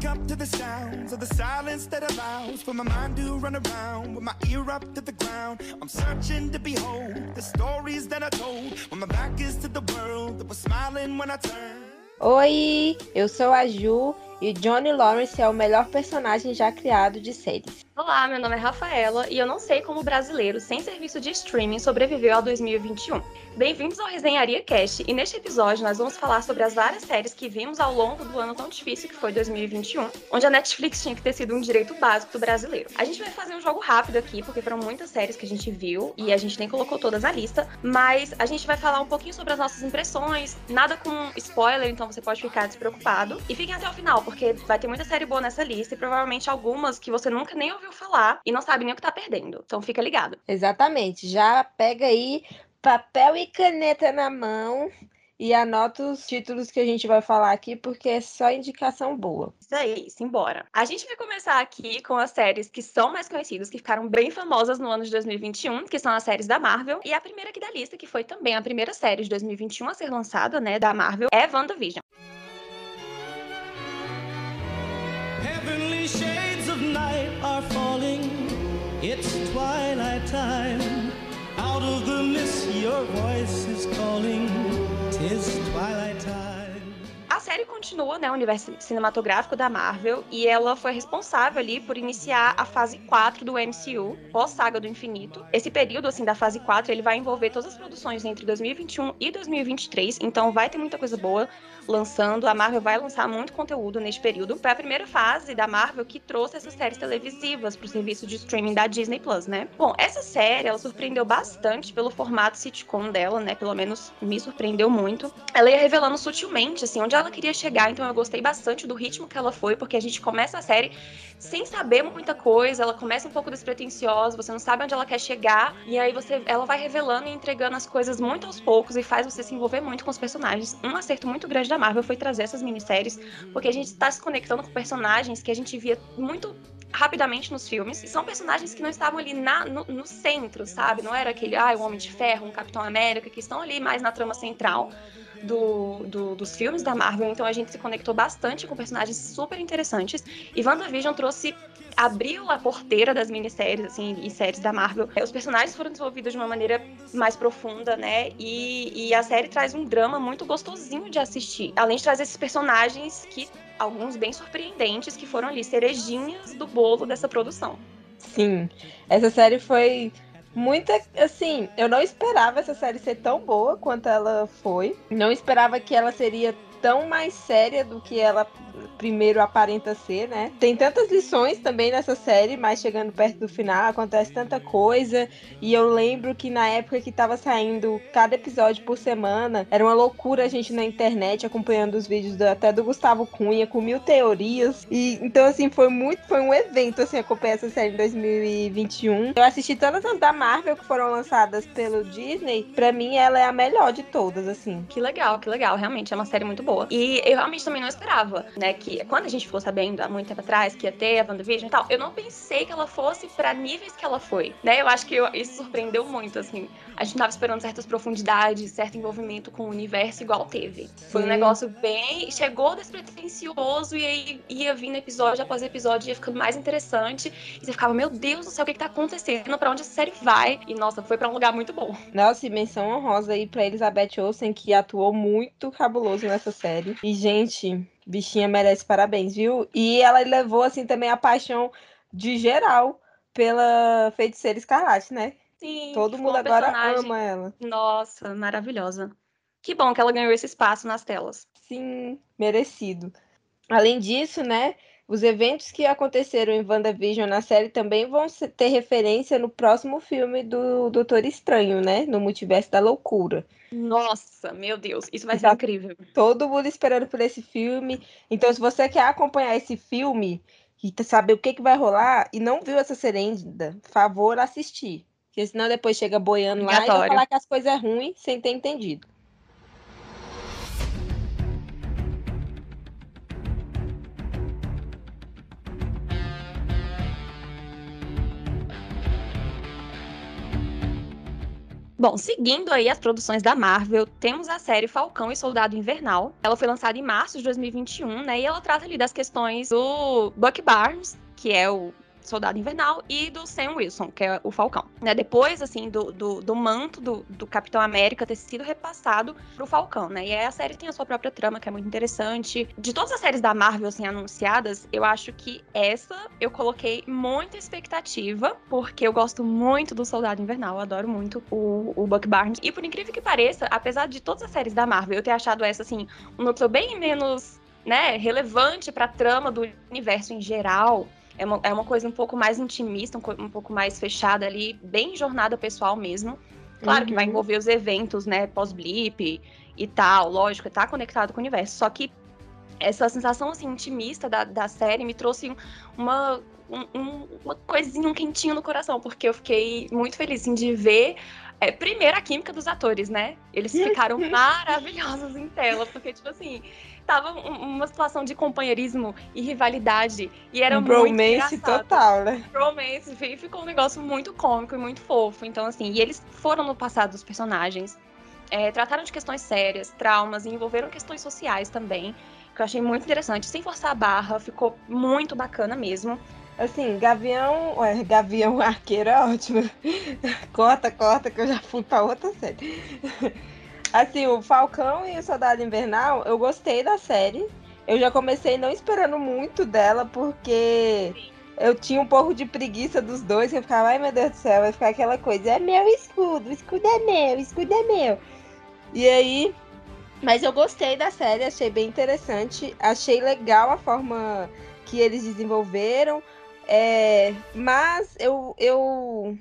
wake up to the sounds of the silence that allows for my mind to run around with my ear up to the ground. I'm searching to behold the stories that I told when my back is to the world that was smiling when I turned. Oi, eu sou a Ju e Johnny Lawrence é o melhor personagem já criado de séries. Olá, meu nome é Rafaela e eu não sei como o brasileiro sem serviço de streaming sobreviveu ao 2021. Bem-vindos ao Resenharia Cast e neste episódio nós vamos falar sobre as várias séries que vimos ao longo do ano tão difícil que foi 2021, onde a Netflix tinha que ter sido um direito básico do brasileiro. A gente vai fazer um jogo rápido aqui, porque foram muitas séries que a gente viu e a gente nem colocou todas na lista, mas a gente vai falar um pouquinho sobre as nossas impressões, nada com spoiler, então você pode ficar despreocupado. E fiquem até o final, porque vai ter muita série boa nessa lista e provavelmente algumas que você nunca nem ouviu falar e não sabe nem o que tá perdendo. Então fica ligado. Exatamente. Já pega aí papel e caneta na mão e anota os títulos que a gente vai falar aqui, porque é só indicação boa. Isso aí, simbora. A gente vai começar aqui com as séries que são mais conhecidas, que ficaram bem famosas no ano de 2021, que são as séries da Marvel. E a primeira aqui da lista, que foi também a primeira série de 2021 a ser lançada, né, da Marvel, é WandaVision. Heavenly night are falling. It's twilight time. Out of the mist, your voice is calling. Tis twilight time. A série continua, né, o universo cinematográfico da Marvel, e ela foi responsável ali por iniciar a fase 4 do MCU, pós-saga do infinito. Esse período, assim, da fase 4, ele vai envolver todas as produções entre 2021 e 2023, então vai ter muita coisa boa lançando. A Marvel vai lançar muito conteúdo neste período. Foi a primeira fase da Marvel que trouxe essas séries televisivas para o serviço de streaming da Disney Plus, né? Bom, essa série, ela surpreendeu bastante pelo formato sitcom dela, né? Pelo menos me surpreendeu muito. Ela ia revelando sutilmente, assim, onde ela queria chegar, então eu gostei bastante do ritmo que ela foi, porque a gente começa a série sem saber muita coisa, ela começa um pouco despretensiosa, você não sabe onde ela quer chegar, e aí você, ela vai revelando e entregando as coisas muito aos poucos e faz você se envolver muito com os personagens. Um acerto muito grande da Marvel foi trazer essas minisséries, porque a gente está se conectando com personagens que a gente via muito rapidamente nos filmes. E são personagens que não estavam ali na, no, no, centro, sabe? Não era aquele, ah, o Homem de Ferro, um Capitão América, que estão ali mais na trama central. Do, do, dos filmes da Marvel, então a gente se conectou bastante com personagens super interessantes. E WandaVision trouxe abriu a porteira das minisséries, assim, e séries da Marvel. Os personagens foram desenvolvidos de uma maneira mais profunda, né? E, e a série traz um drama muito gostosinho de assistir. Além de trazer esses personagens que, alguns bem surpreendentes, que foram ali cerejinhas do bolo dessa produção. Sim, essa série foi muita. Assim, eu não esperava essa série ser tão boa quanto ela foi. Não esperava que ela seria tão mais séria do que ela primeiro aparenta ser, né? Tem tantas lições também nessa série, mas chegando perto do final acontece tanta coisa. E eu lembro que na época que tava saindo cada episódio por semana, era uma loucura a gente na internet acompanhando os vídeos do, até do Gustavo Cunha com mil teorias. E então assim foi muito, foi um evento assim acompanhar essa série em 2021. Eu assisti todas as da Marvel que foram lançadas pelo Disney. Para mim ela é a melhor de todas, assim. Que legal, que legal. Realmente é uma série muito boa. E eu realmente também não esperava, né, que quando a gente ficou sabendo há muito tempo atrás que ia ter a WandaVision e tal, eu não pensei que ela fosse para níveis que ela foi, né? Eu acho que eu, isso surpreendeu muito, assim. A gente tava esperando certas profundidades, certo envolvimento com o universo igual teve. Foi um negócio bem, chegou despretensioso e aí ia vindo episódio após episódio, ia ficando mais interessante. E você ficava, meu Deus do céu, o que que tá acontecendo? Para onde essa série vai? E nossa, foi para um lugar muito bom. Nossa, e menção honrosa aí para Elizabeth Olsen que atuou muito cabuloso nessa série. E gente, bichinha merece parabéns, viu? E ela levou, assim, também a paixão de geral pela feiticeira escarlate, né? Sim. Todo mundo agora personagem... ama ela. Nossa, maravilhosa. Que bom que ela ganhou esse espaço nas telas. Sim, merecido. Além disso, né? Os eventos que aconteceram em WandaVision na série também vão ter referência no próximo filme do Doutor Estranho, né? No Multiverso da Loucura. Nossa, meu Deus, isso vai ser tá incrível. Todo mundo esperando por esse filme. Então, se você quer acompanhar esse filme e saber o que, que vai rolar e não viu essa série ainda, favor assistir. Porque senão depois chega boiando lá e vai falar que as coisas é ruim sem ter entendido. Bom, seguindo aí as produções da Marvel, temos a série Falcão e Soldado Invernal. Ela foi lançada em março de 2021, né? E ela trata ali das questões do Buck Barnes, que é o Soldado Invernal, e do Sam Wilson, que é o Falcão. Né? Depois, assim, do, do, do manto do, do, Capitão América ter sido repassado pro Falcão, né? E aí a série tem a sua própria trama, que é muito interessante. De todas as séries da Marvel, assim, anunciadas, eu acho que essa eu coloquei muita expectativa, porque eu gosto muito do Soldado Invernal, eu adoro muito o, o Buck Barnes. E por incrível que pareça, apesar de todas as séries da Marvel eu ter achado essa, assim, um núcleo bem menos né, relevante para a trama do universo em geral, é uma, é uma coisa um pouco mais intimista, um, um pouco mais fechada ali, bem jornada pessoal mesmo. Claro uhum. que vai uhum. envolver os eventos, né, pós-blip e tal, lógico, tá conectado com o universo. Só que essa sensação, assim, intimista da, da série me trouxe uma, um, uma coisinha, um quentinho no coração, porque eu fiquei muito feliz, assim, de ver é, primeiro a química dos atores, né? Eles ficaram maravilhosos em tela, porque, tipo assim, tava uma situação de companheirismo e rivalidade. E era um muito bromance total, né? Bromance. E ficou um negócio muito cômico e muito fofo. Então, assim, e eles foram no passado dos personagens. É, trataram de questões sérias, traumas, e envolveram questões sociais também, que eu achei muito interessante, sem forçar a barra, ficou muito bacana mesmo. Assim, Gavião, ué, Gavião Arqueiro é ótimo. corta, corta, que eu já fui pra outra série. Assim, o Falcão e o Soldado Invernal, eu gostei da série. Eu já comecei não esperando muito dela, porque eu tinha um pouco de preguiça dos dois, eu ficava, ai meu Deus do céu, vai ficar aquela coisa, é meu escudo, o escudo é meu, o escudo é meu. E aí, mas eu gostei da série, achei bem interessante, achei legal a forma que eles desenvolveram, é, mas eu, eu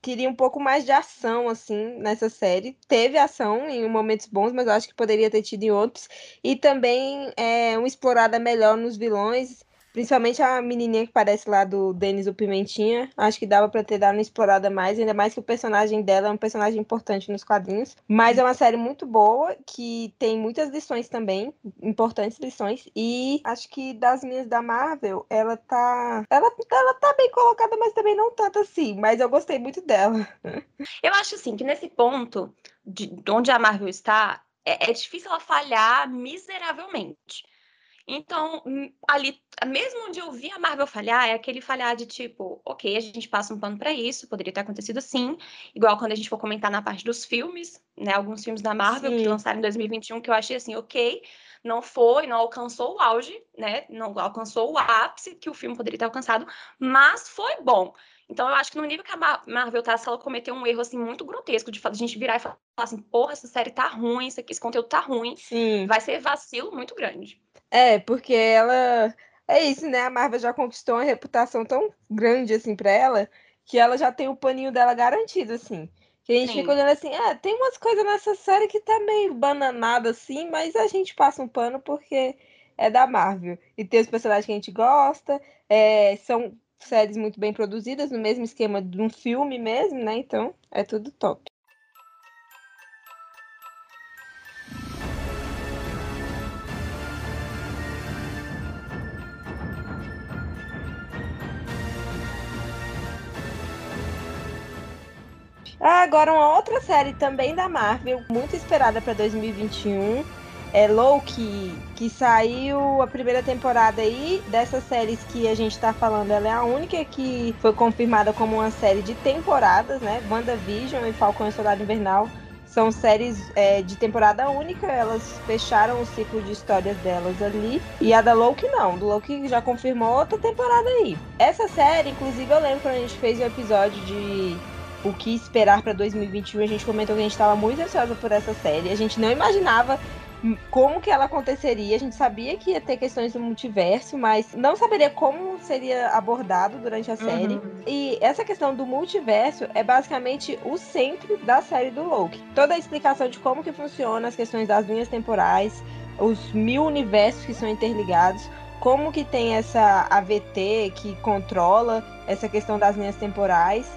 queria um pouco mais de ação, assim, nessa série. Teve ação em momentos bons, mas eu acho que poderia ter tido em outros. E também é, uma explorada melhor nos vilões. Principalmente a menininha que parece lá do Denis o Pimentinha. Acho que dava para ter dado uma explorada mais, ainda mais que o personagem dela é um personagem importante nos quadrinhos. Mas é uma série muito boa, que tem muitas lições também, importantes lições. E acho que das minhas da Marvel, ela tá. Ela, ela tá bem colocada, mas também não tanto assim. Mas eu gostei muito dela. Eu acho assim que nesse ponto de onde a Marvel está, é, é difícil ela falhar miseravelmente. Então, hum, ali, mesmo onde eu vi a Marvel falhar, é aquele falhar de tipo, ok, a gente passa um pano para isso, poderia ter acontecido assim, igual quando a gente for comentar na parte dos filmes, né, alguns filmes da Marvel Sim. que lançaram em 2021 que eu achei assim, ok, não foi, não alcançou o auge, né, não alcançou o ápice que o filme poderia ter alcançado, mas foi bom. Então, eu acho que no nível que a Marvel tá, se ela cometeu um erro, assim, muito grotesco de a gente virar e falar assim, porra, essa série tá ruim, isso aqui, esse conteúdo tá ruim, Sim. vai ser vacilo muito grande. É, porque ela. É isso, né? A Marvel já conquistou uma reputação tão grande assim para ela que ela já tem o paninho dela garantido, assim. Que a gente Sim. fica olhando assim, ah, tem umas coisas nessa série que tá meio bananada assim, mas a gente passa um pano porque é da Marvel. E tem os personagens que a gente gosta, é, são séries muito bem produzidas, no mesmo esquema de um filme mesmo, né? Então, é tudo top. Ah, agora uma outra série também da Marvel, muito esperada para 2021, é Loki, que saiu a primeira temporada aí dessas séries que a gente tá falando, ela é a única que foi confirmada como uma série de temporadas, né? WandaVision e Falcão e Soldado Invernal são séries é, de temporada única, elas fecharam o ciclo de histórias delas ali. E a da Loki não, do Loki já confirmou outra temporada aí. Essa série, inclusive, eu lembro quando a gente fez o episódio de o que esperar para 2021. A gente comentou que a gente estava muito ansiosa por essa série. A gente não imaginava como que ela aconteceria. A gente sabia que ia ter questões do multiverso, mas não saberia como seria abordado durante a série. Uhum. E essa questão do multiverso é basicamente o centro da série do Loki. Toda a explicação de como que funciona as questões das linhas temporais, os mil universos que são interligados, como que tem essa AVT que controla essa questão das linhas temporais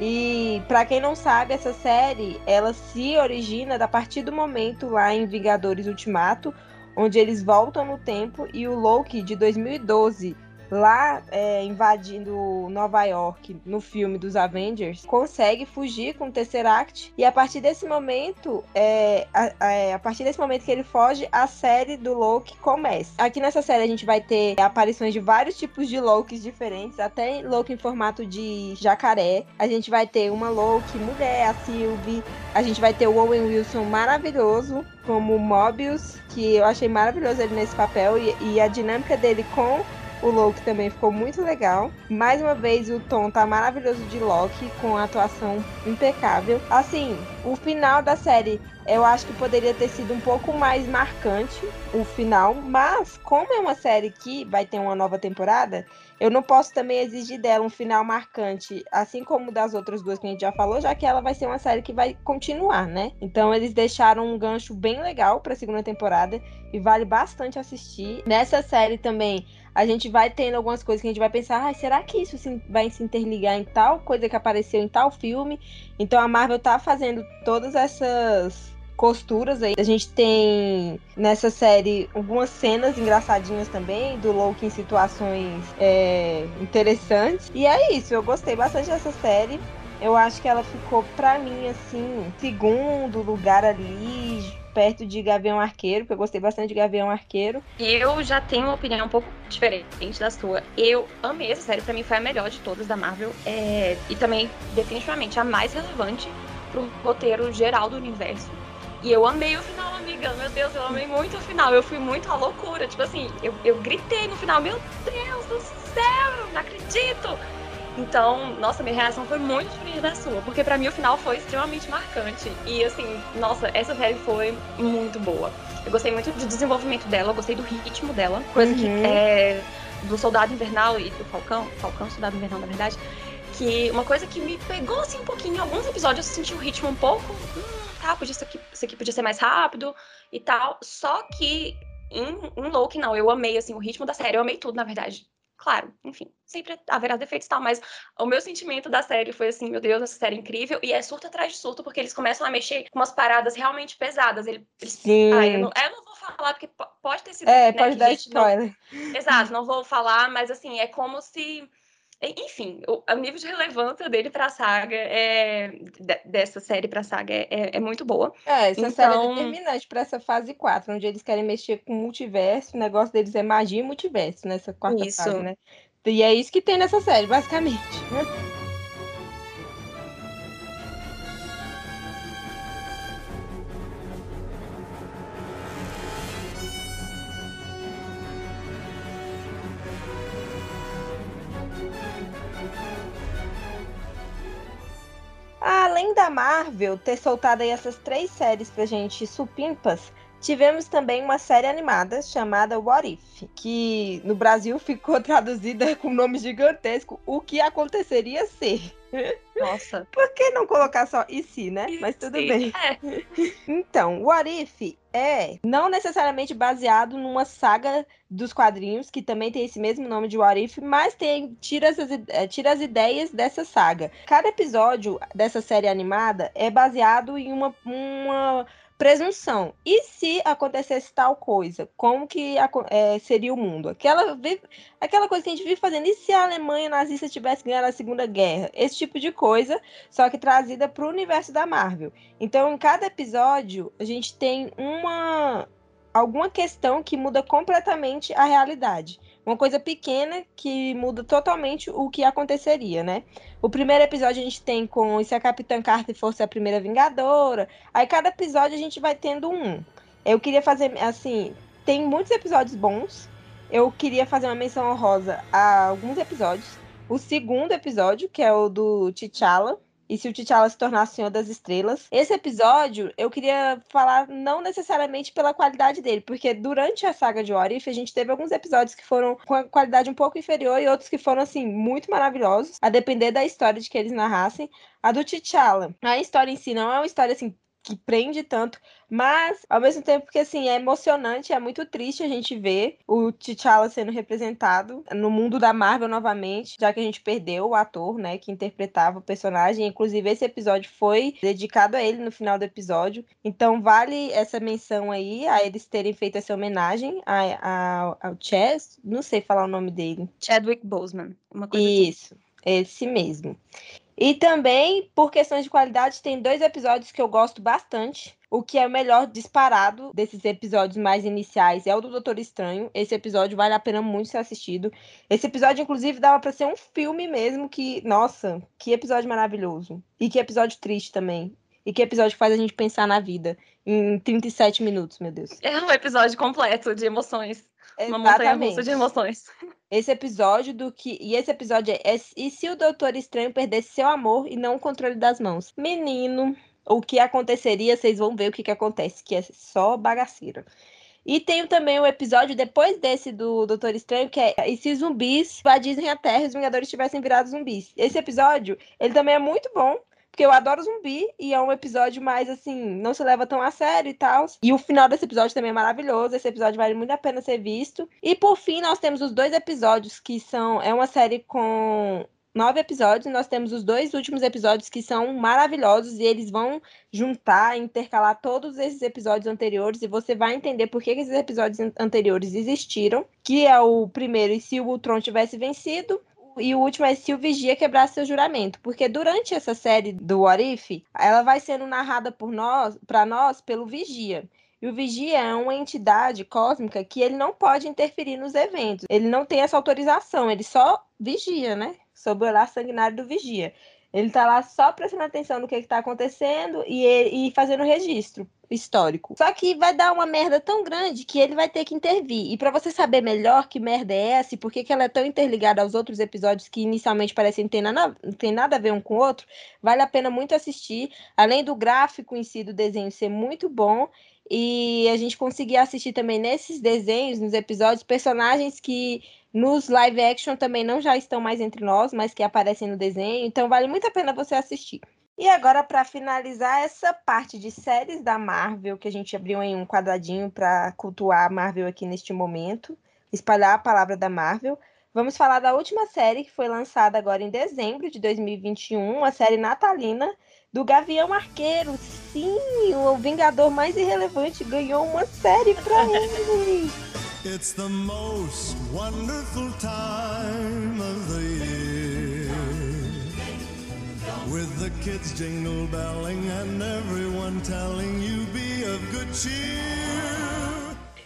e para quem não sabe, essa série ela se origina a partir do momento lá em Vingadores Ultimato, onde eles voltam no tempo e o Loki de 2012 lá é, invadindo Nova York no filme dos Avengers, consegue fugir com o Tesseract e a partir desse momento, é, a, a, é, a, partir desse momento que ele foge, a série do Loki começa. Aqui nessa série a gente vai ter aparições de vários tipos de Lokis diferentes, até Loki em formato de jacaré. A gente vai ter uma Loki mulher, a Sylvie. A gente vai ter o Owen Wilson maravilhoso como Mobius, que eu achei maravilhoso ele nesse papel e, e a dinâmica dele com o Loki também ficou muito legal. Mais uma vez, o tom tá maravilhoso de Loki, com a atuação impecável. Assim, o final da série eu acho que poderia ter sido um pouco mais marcante o final, mas como é uma série que vai ter uma nova temporada, eu não posso também exigir dela um final marcante, assim como das outras duas que a gente já falou, já que ela vai ser uma série que vai continuar, né? Então eles deixaram um gancho bem legal para a segunda temporada e vale bastante assistir. Nessa série também a gente vai tendo algumas coisas que a gente vai pensar, ah, será que isso vai se interligar em tal coisa que apareceu em tal filme? Então a Marvel tá fazendo todas essas costuras aí. A gente tem nessa série algumas cenas engraçadinhas também, do Loki em situações é, interessantes. E é isso, eu gostei bastante dessa série. Eu acho que ela ficou, pra mim, assim, segundo lugar ali, perto de Gavião Arqueiro, porque eu gostei bastante de Gavião Arqueiro. Eu já tenho uma opinião um pouco diferente da sua. Eu amei essa série, pra mim foi a melhor de todas da Marvel. É... E também, definitivamente, a mais relevante pro roteiro geral do universo. E eu amei o final, amiga. Meu Deus, eu amei muito o final. Eu fui muito à loucura. Tipo assim, eu, eu gritei no final, meu Deus do céu, não acredito. Então, nossa, minha reação foi muito diferente da sua, porque para mim o final foi extremamente marcante. E assim, nossa, essa série foi muito boa. Eu gostei muito do desenvolvimento dela, eu gostei do ritmo dela, coisa uhum. que é do Soldado Invernal e do Falcão, Falcão, Soldado Invernal, na verdade, que uma coisa que me pegou assim um pouquinho, em alguns episódios eu senti o ritmo um pouco, hum, tá, podia, isso, aqui, isso aqui podia ser mais rápido e tal. Só que em, em Loki, não, eu amei, assim, o ritmo da série, eu amei tudo, na verdade. Claro, enfim, sempre haverá defeitos e tal, mas o meu sentimento da série foi assim, meu Deus, essa série é incrível, e é surto atrás de surto, porque eles começam a mexer com umas paradas realmente pesadas. Eles, Sim. Ah, eu, não, eu não vou falar, porque pode ter sido... É, né, pode dar spoiler. Não... Exato, não vou falar, mas assim, é como se enfim, o, o, nível de relevância dele para a saga, é, dessa série para a saga, é, é, é, muito boa. É, essa então... série é então determinante para essa fase 4, onde eles querem mexer com multiverso. O negócio deles é magia e multiverso nessa quarta isso. fase, né? E é isso que tem nessa série, basicamente. Além da Marvel ter soltado aí essas três séries pra gente supimpas, tivemos também uma série animada chamada What If, que no Brasil ficou traduzida com nome gigantesco, O que aconteceria se. Nossa. Por que não colocar só e se, né? Mas tudo bem. É. Então, What If é não necessariamente baseado numa saga dos quadrinhos, que também tem esse mesmo nome de What If, mas tem, tira, as, é, tira as ideias dessa saga. Cada episódio dessa série animada é baseado em uma, uma presunção. E se acontecesse tal coisa? Como que é, seria o mundo? Aquela, aquela coisa que a gente vive fazendo. E se a Alemanha nazista tivesse ganhado a Segunda Guerra? Esse tipo de coisa, só que trazida para o universo da Marvel. Então, em cada episódio, a gente tem uma alguma questão que muda completamente a realidade. Uma coisa pequena que muda totalmente o que aconteceria, né? O primeiro episódio a gente tem com se a Capitã Carter fosse a primeira Vingadora. Aí cada episódio a gente vai tendo um. Eu queria fazer assim, tem muitos episódios bons. Eu queria fazer uma menção honrosa a alguns episódios. O segundo episódio, que é o do T'Challa, e se o T'Challa se tornasse Senhor das Estrelas. Esse episódio eu queria falar não necessariamente pela qualidade dele, porque durante a saga de Orif a gente teve alguns episódios que foram com a qualidade um pouco inferior e outros que foram assim muito maravilhosos, a depender da história de que eles narrassem. A do T'Challa, a história em si não é uma história assim que prende tanto, mas ao mesmo tempo que assim é emocionante, é muito triste a gente ver o T'Challa sendo representado no mundo da Marvel novamente, já que a gente perdeu o ator, né, que interpretava o personagem, inclusive esse episódio foi dedicado a ele no final do episódio. Então vale essa menção aí a eles terem feito essa homenagem a, a, ao Chess, não sei falar o nome dele. Chadwick Boseman, uma coisa assim. Isso, assim. esse mesmo. E também, por questões de qualidade, tem dois episódios que eu gosto bastante. O que é o melhor disparado desses episódios mais iniciais é o do Doutor Estranho. Esse episódio vale a pena muito ser assistido. Esse episódio, inclusive, dava para ser um filme mesmo que, nossa, que episódio maravilhoso. E que episódio triste também. E que episódio que faz a gente pensar na vida em 37 minutos, meu Deus. É um episódio completo de emoções. Uma montanha russa de emoções. Esse episódio do que. E esse episódio é. E se o Doutor Estranho perdesse seu amor e não o controle das mãos? Menino, o que aconteceria, vocês vão ver o que, que acontece, que é só bagaceira. E tem também o episódio depois desse do Doutor Estranho, que é e se zumbis invadissem a Terra e os Vingadores tivessem virado zumbis. Esse episódio, ele também é muito bom, porque eu adoro zumbi e é um episódio mais assim, não se leva tão a sério e tal. E o final desse episódio também é maravilhoso. Esse episódio vale muito a pena ser visto. E por fim, nós temos os dois episódios que são. É uma série com nove episódios. Nós temos os dois últimos episódios que são maravilhosos e eles vão juntar, intercalar todos esses episódios anteriores e você vai entender por que esses episódios anteriores existiram. Que é o primeiro, e se o Ultron tivesse vencido, e o último é se o Vigia quebrar seu juramento. Porque durante essa série do If, ela vai sendo narrada por nós, para nós pelo Vigia. E o Vigia é uma entidade cósmica que ele não pode interferir nos eventos. Ele não tem essa autorização, ele só vigia, né? Sob o olhar sanguinário do Vigia. Ele tá lá só prestando atenção no que, está acontecendo e, e fazendo registro histórico. Só que vai dar uma merda tão grande que ele vai ter que intervir. E para você saber melhor que merda é essa e por que, que ela é tão interligada aos outros episódios que inicialmente parecem ter nada, tem nada a ver um com o outro, vale a pena muito assistir. Além do gráfico em si do desenho ser muito bom e a gente conseguir assistir também nesses desenhos, nos episódios, personagens que nos live action também não já estão mais entre nós, mas que aparecem no desenho. Então vale muito a pena você assistir. E agora, para finalizar essa parte de séries da Marvel, que a gente abriu em um quadradinho para cultuar a Marvel aqui neste momento, espalhar a palavra da Marvel, vamos falar da última série que foi lançada agora em dezembro de 2021, a série natalina do Gavião Arqueiro. Sim, o Vingador mais irrelevante ganhou uma série para ele. It's the most wonderful time of the year. With the kids jingle belling and everyone telling you be of good cheer.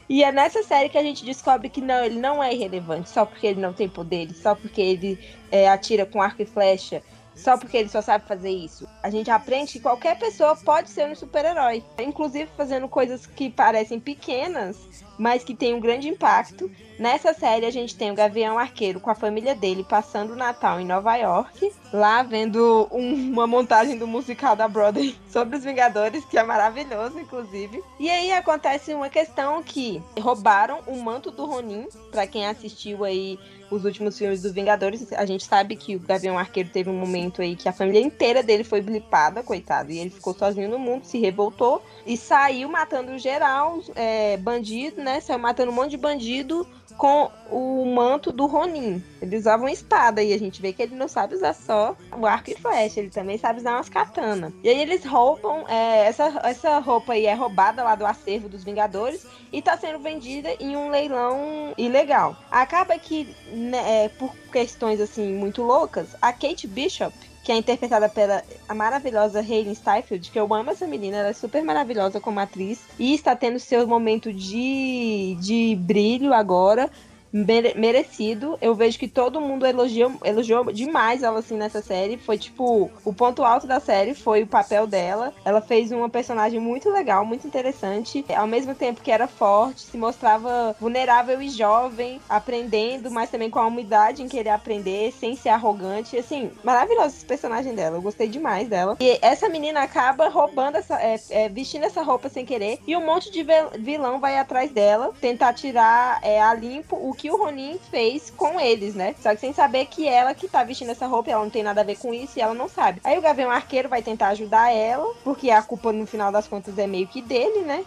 E é nessa série que a gente descobre que não, ele não é irrelevante só porque ele não tem poderes, só porque ele é, atira com arco e flecha só porque ele só sabe fazer isso. A gente aprende que qualquer pessoa pode ser um super-herói, inclusive fazendo coisas que parecem pequenas, mas que têm um grande impacto. Nessa série a gente tem o Gavião Arqueiro com a família dele passando o Natal em Nova York, lá vendo um, uma montagem do musical da Broadway sobre os Vingadores, que é maravilhoso, inclusive. E aí acontece uma questão que roubaram o manto do Ronin, para quem assistiu aí os últimos filmes dos Vingadores, a gente sabe que o Gavião Arqueiro teve um momento aí que a família inteira dele foi blipada, coitado, e ele ficou sozinho no mundo, se revoltou e saiu matando geral, é, bandido, né? Saiu matando um monte de bandido com o manto do Ronin. Ele usava uma espada e a gente vê que ele não sabe usar só o arco e flecha, ele também sabe usar umas katanas. E aí eles roubam, é, essa, essa roupa aí é roubada lá do acervo dos Vingadores e tá sendo vendida em um leilão ilegal. Acaba que, né, é, por questões assim muito loucas, a Kate Bishop que é interpretada pela a maravilhosa Hayley Steinfeld, que eu amo essa menina, ela é super maravilhosa como atriz e está tendo seu momento de, de brilho agora merecido. Eu vejo que todo mundo elogiou, elogiou demais ela assim nessa série. Foi tipo, o ponto alto da série foi o papel dela. Ela fez uma personagem muito legal, muito interessante. Ao mesmo tempo que era forte, se mostrava vulnerável e jovem, aprendendo, mas também com a humildade em querer aprender, sem ser arrogante. Assim, maravilhoso esse personagem dela. Eu gostei demais dela. E essa menina acaba roubando essa. É, é, vestindo essa roupa sem querer. E um monte de vilão vai atrás dela, tentar tirar é, a limpo o que que o Ronin fez com eles, né? Só que sem saber que ela que tá vestindo essa roupa, ela não tem nada a ver com isso e ela não sabe. Aí o Gavião Arqueiro vai tentar ajudar ela, porque a culpa no final das contas é meio que dele, né?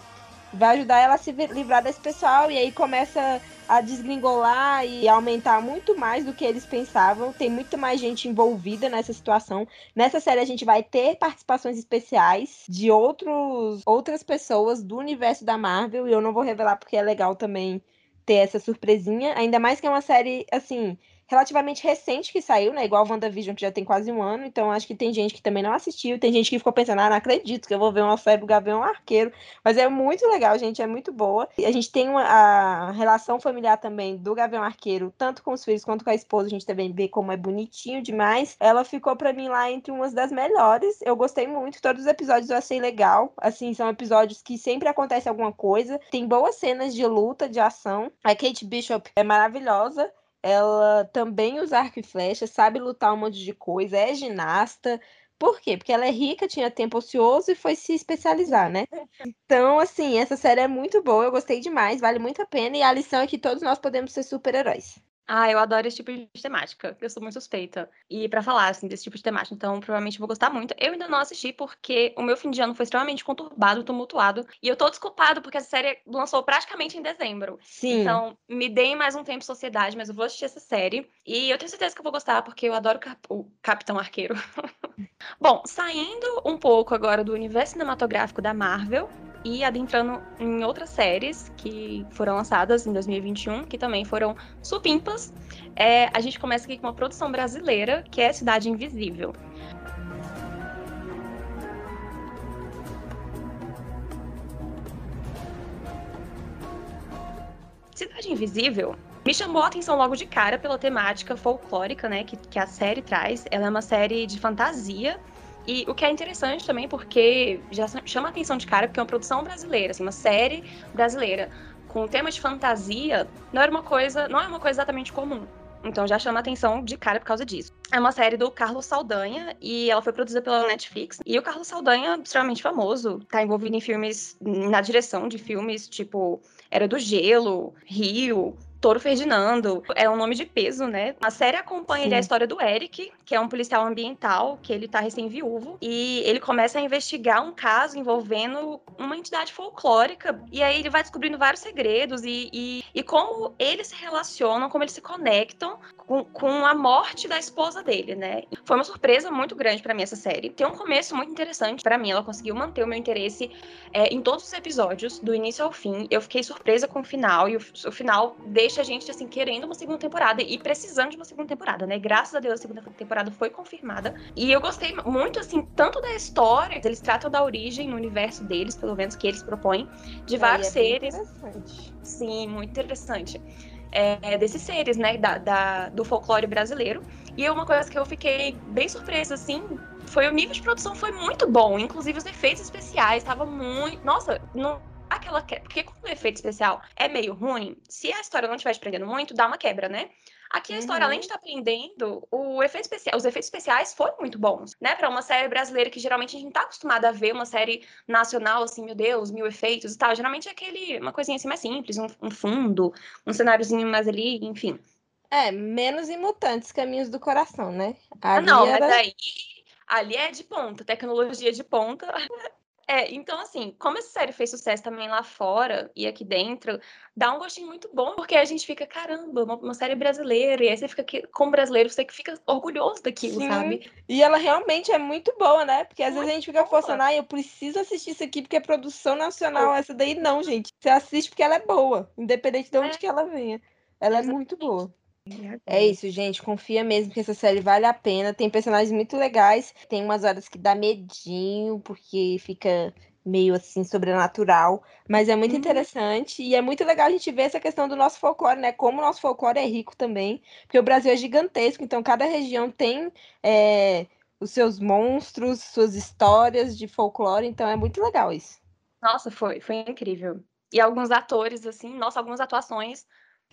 Vai ajudar ela a se livrar desse pessoal e aí começa a desgringolar e aumentar muito mais do que eles pensavam. Tem muito mais gente envolvida nessa situação. Nessa série a gente vai ter participações especiais de outros outras pessoas do universo da Marvel e eu não vou revelar porque é legal também ter essa surpresinha, ainda mais que é uma série assim, relativamente recente que saiu, né? Igual WandaVision, que já tem quase um ano. Então, acho que tem gente que também não assistiu. Tem gente que ficou pensando, ah, não acredito que eu vou ver uma série do Gavião Arqueiro. Mas é muito legal, gente. É muito boa. E a gente tem uma, a relação familiar também do Gavião Arqueiro, tanto com os filhos quanto com a esposa. A gente também vê como é bonitinho demais. Ela ficou para mim lá entre umas das melhores. Eu gostei muito. Todos os episódios eu achei legal. Assim, são episódios que sempre acontece alguma coisa. Tem boas cenas de luta, de ação. A Kate Bishop é maravilhosa ela também usa arco e flecha, sabe lutar um monte de coisa, é ginasta. Por quê? Porque ela é rica, tinha tempo ocioso e foi se especializar, né? Então, assim, essa série é muito boa, eu gostei demais, vale muito a pena. E a lição é que todos nós podemos ser super-heróis. Ah, eu adoro esse tipo de temática. Eu sou muito suspeita. E para falar, assim, desse tipo de temática, então provavelmente vou gostar muito. Eu ainda não assisti porque o meu fim de ano foi extremamente conturbado, tumultuado. E eu tô desculpado porque essa série lançou praticamente em dezembro. Sim. Então, me deem mais um tempo sociedade, mas eu vou assistir essa série. E eu tenho certeza que eu vou gostar porque eu adoro cap o Capitão Arqueiro. Bom, saindo um pouco agora do universo cinematográfico da Marvel, e adentrando em outras séries que foram lançadas em 2021, que também foram supimpas. É, a gente começa aqui com uma produção brasileira, que é Cidade Invisível. Cidade Invisível me chamou a atenção logo de cara pela temática folclórica, né, que, que a série traz. Ela é uma série de fantasia e o que é interessante também, porque já chama a atenção de cara, porque é uma produção brasileira, assim, uma série brasileira com tema de fantasia, não era uma coisa, não é uma coisa exatamente comum. Então já chama a atenção de cara por causa disso. É uma série do Carlos Saldanha e ela foi produzida pela Netflix. E o Carlos Saldanha, extremamente famoso, tá envolvido em filmes, na direção de filmes tipo Era do Gelo, Rio, Toro Ferdinando é um nome de peso, né? A série acompanha a história do Eric, que é um policial ambiental, que ele tá recém-viúvo, e ele começa a investigar um caso envolvendo uma entidade folclórica, e aí ele vai descobrindo vários segredos e, e, e como eles se relacionam, como eles se conectam com, com a morte da esposa dele, né? Foi uma surpresa muito grande para mim essa série. Tem um começo muito interessante para mim, ela conseguiu manter o meu interesse é, em todos os episódios, do início ao fim. Eu fiquei surpresa com o final, e o, o final deixa deixa a gente, assim, querendo uma segunda temporada e precisando de uma segunda temporada, né? Graças a Deus a segunda temporada foi confirmada. E eu gostei muito, assim, tanto da história, eles tratam da origem no universo deles, pelo menos que eles propõem, de vários é seres. Interessante. Sim, muito interessante. É, desses seres, né, da, da, do folclore brasileiro. E uma coisa que eu fiquei bem surpresa, assim, foi o nível de produção foi muito bom. Inclusive os efeitos especiais estavam muito. Nossa, não aquela quebra. Porque quando o efeito especial é meio ruim, se a história não estiver te prendendo muito, dá uma quebra, né? Aqui a uhum. história, além de estar tá prendendo, o efeito especial, os efeitos especiais foram muito bons, né? Para uma série brasileira que geralmente a gente tá acostumado a ver uma série nacional, assim, meu Deus, mil efeitos e tal. Geralmente é aquele, uma coisinha assim mais simples, um, um fundo, um cenáriozinho mais ali, enfim. É, menos em Mutantes, Caminhos do Coração, né? Ali ah, não, era... mas aí ali é de ponta, tecnologia de ponta. É, então assim, como essa série fez sucesso também lá fora e aqui dentro, dá um gostinho muito bom, porque a gente fica, caramba, uma, uma série brasileira, e aí você fica aqui, como brasileiro, você que fica orgulhoso daquilo, Sim. sabe? E ela realmente é muito boa, né? Porque às muito vezes a gente fica boa. forçando, ah, eu preciso assistir isso aqui porque é produção nacional, essa daí não, gente. Você assiste porque ela é boa, independente de onde é. que ela venha. Ela é muito boa. É isso, gente. Confia mesmo que essa série vale a pena. Tem personagens muito legais. Tem umas horas que dá medinho, porque fica meio assim sobrenatural, mas é muito uhum. interessante e é muito legal a gente ver essa questão do nosso folclore, né? Como o nosso folclore é rico também, porque o Brasil é gigantesco, então cada região tem é, os seus monstros, suas histórias de folclore, então é muito legal isso. Nossa, foi, foi incrível. E alguns atores, assim, nossa, algumas atuações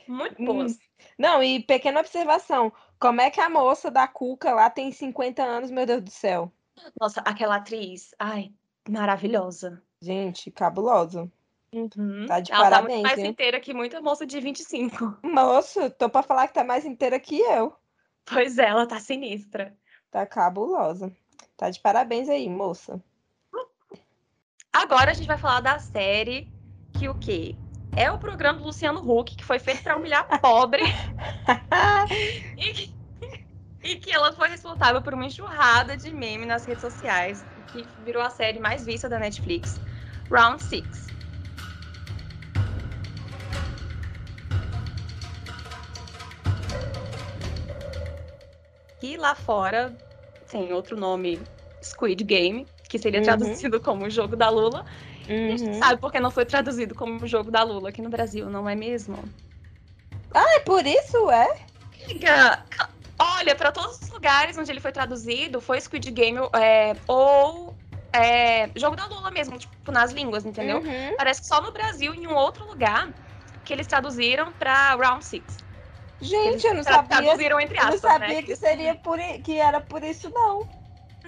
muito boas. Hum. Não, e pequena observação. Como é que a moça da Cuca lá tem 50 anos, meu Deus do céu? Nossa, aquela atriz, ai, maravilhosa. Gente, cabulosa. Uhum. Tá de Ela tá parabéns, muito mais viu? inteira que muita moça de 25. Moça, tô pra falar que tá mais inteira que eu. Pois é, ela tá sinistra. Tá cabulosa. Tá de parabéns aí, moça. Agora a gente vai falar da série que o quê? É o programa do Luciano Huck, que foi feito pra humilhar pobre. e, que, e que ela foi responsável por uma enxurrada de meme nas redes sociais, que virou a série mais vista da Netflix, Round Six. E lá fora tem outro nome, Squid Game, que seria Uhum. traduzido como o jogo da Lula. E a gente Uhum. sabe porque não foi traduzido como o jogo da Lula aqui no Brasil, não é mesmo? É por isso, é? Ca- olha, para todos os lugares onde ele foi traduzido, foi Squid Game é, ou é, jogo da Lula mesmo, tipo, nas línguas, entendeu? Uhum. Parece que só no Brasil, em um outro lugar, que eles traduziram pra Round Six. Gente, eu não sabia. Traduziram entre Eu não aspas, sabia né? que seria por que era por isso, não.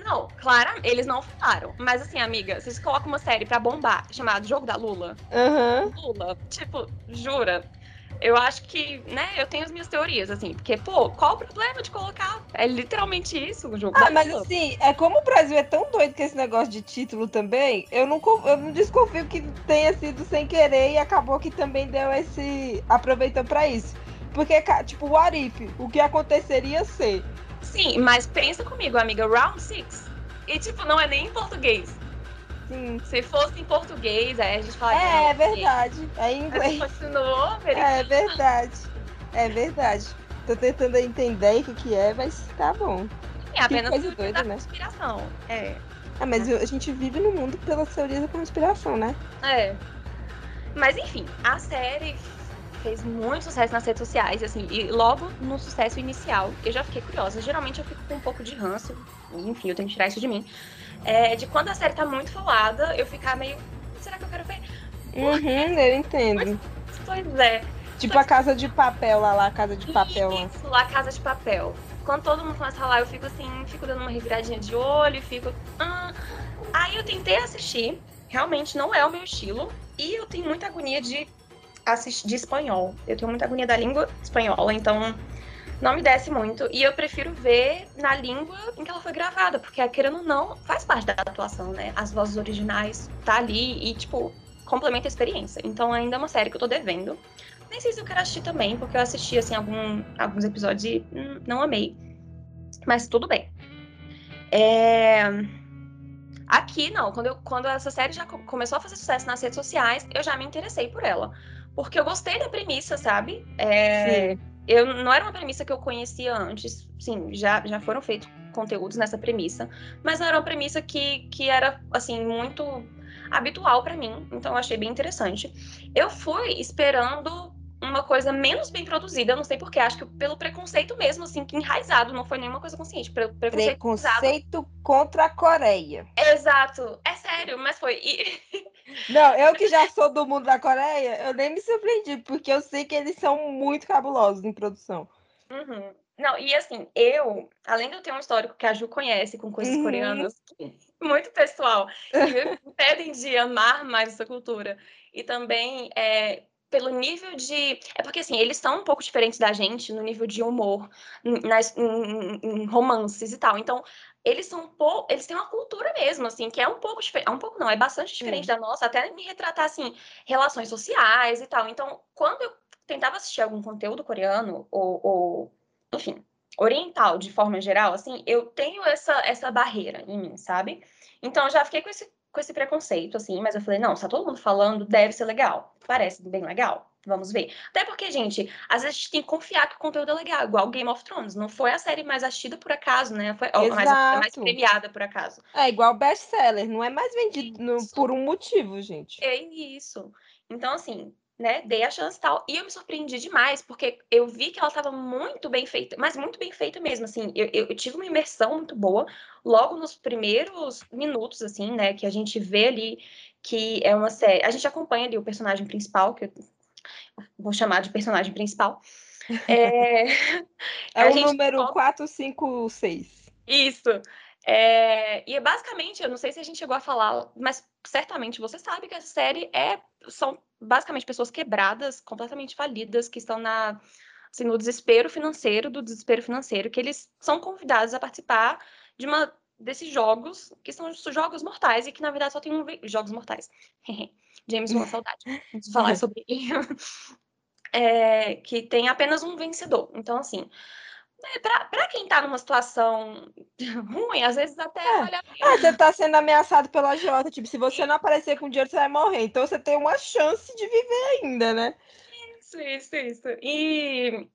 Não, claro, eles não falaram. Mas assim, amiga, vocês colocam uma série pra bombar chamada Jogo da Lula, Aham. Lula, tipo, jura? Eu acho que, né, eu tenho as minhas teorias, assim, porque, pô, qual o problema de colocar? É literalmente isso o jogo Ah, mas Lula. assim, é como o Brasil é tão doido com esse negócio de título também, eu não, eu não desconfio que tenha sido sem querer e acabou que também deu esse. aproveitou pra isso. Porque, tipo, o Arif, o que aconteceria ser. Sim, mas pensa comigo, amiga, Round Six. E, tipo, não é nem em português. Sim. Se fosse em português, aí a gente falaria. É, é "Não, verdade. É em Mas inglês. continuou, É verdade. É verdade. Tô tentando entender o que, que é, mas tá bom. é apenas coisa doida, da né? conspiração. É. Ah, mas eu- a gente vive no mundo pelas teorias da conspiração, né? É. Mas enfim, a série fez muito sucesso nas redes sociais, assim, e logo no sucesso inicial, eu já fiquei curiosa. Geralmente eu fico com um pouco de ranço, enfim, eu tenho que tirar isso de mim. É, de quando a série tá muito falada, eu ficar meio. Será que eu quero ver? Uhum, eu entendo. Pois é. Tipo a casa de papel lá, lá, a casa de papel lá. Isso, lá Casa de Papel. Quando todo mundo começa a falar, eu fico assim, fico dando uma reviradinha de olho, fico. "Ah". Aí eu tentei assistir, realmente não é o meu estilo, e eu tenho muita agonia de assistir de espanhol. Eu tenho muita agonia da língua espanhola, então não me desce muito. E eu prefiro ver na língua em que ela foi gravada, porque querendo ou não, faz parte da atuação, né? As vozes originais tá ali e, tipo, complementa a experiência. Então ainda é uma série que eu tô devendo. Nem sei se eu quero assistir também, porque eu assisti assim algum- alguns episódios e hum, não amei. Mas tudo bem. É, Aqui, não. Quando, eu, quando essa série já co- começou a fazer sucesso nas redes sociais, eu já me interessei por ela. Porque eu gostei da premissa, sabe? É. Eu não era uma premissa que eu conhecia antes. Sim, já, já foram feitos conteúdos nessa premissa. Mas não era uma premissa que, que era, assim, muito habitual pra mim. Então eu achei bem interessante. Eu fui esperando uma coisa menos bem produzida, eu não sei porquê, acho que pelo preconceito mesmo, assim, que enraizado, não foi nenhuma coisa consciente, pelo preconceito. Preconceito contra a Coreia. Exato, é sério, mas foi. E- Não, eu que já sou do mundo da Coreia, eu nem me surpreendi, porque eu sei que eles são muito cabulosos em produção. Uhum. Não, e assim, eu, além de eu ter um histórico que a Ju conhece com coisas Uhum. coreanas, muito pessoal, que me impedem de amar mais essa cultura, e também é, pelo nível de. É porque assim, eles são um pouco diferentes da gente no nível de humor, nas, em, em romances e tal. Então, eles são um pouco. Eles têm uma cultura mesmo, assim, que é um pouco diferente. É um pouco, não, é bastante diferente da nossa, até me retratar, assim, relações sociais e tal. Então, quando eu tentava assistir algum conteúdo coreano, ou, ou enfim, oriental de forma geral, assim, eu tenho essa, essa barreira em mim, sabe? Então, eu já fiquei com esse, com esse preconceito, assim, mas eu falei, não, se tá todo mundo falando, deve ser legal. Parece bem legal. Vamos ver. Até porque, gente, às vezes a gente tem que confiar que o conteúdo é legal, igual Game of Thrones. Não foi a série mais assistida por acaso, né? Foi mais, a mais Exato. premiada por acaso. É igual best-seller, não é mais vendido no- por um motivo, gente. É isso. Então, assim, né, dei a chance e tal. E eu me surpreendi demais, porque eu vi que ela estava muito bem feita, mas muito bem feita mesmo, assim. Eu, eu- tive uma imersão muito boa logo nos primeiros minutos, assim, né, que a gente vê ali que é uma série. A gente acompanha ali o personagem principal, que eu vou chamar de personagem principal. É, É o número volta- 456. Isso. É, e é basicamente, eu não sei se a gente chegou a falar, mas certamente você sabe que essa série é são basicamente pessoas quebradas, completamente falidas, que estão na assim, no desespero financeiro, do desespero financeiro, que eles são convidados a participar de uma desses jogos, que são jogos mortais, e que na verdade só tem um. Jogos mortais. James, uma saudade de falar sobre. é, que tem apenas um vencedor. Então, assim. É, para quem tá numa situação ruim, às vezes até é. vale a pena. Ah, você tá sendo ameaçado pela Jota. Tipo, se você não aparecer com dinheiro, você vai morrer. Então você tem uma chance de viver ainda, né? Isso, isso, isso. E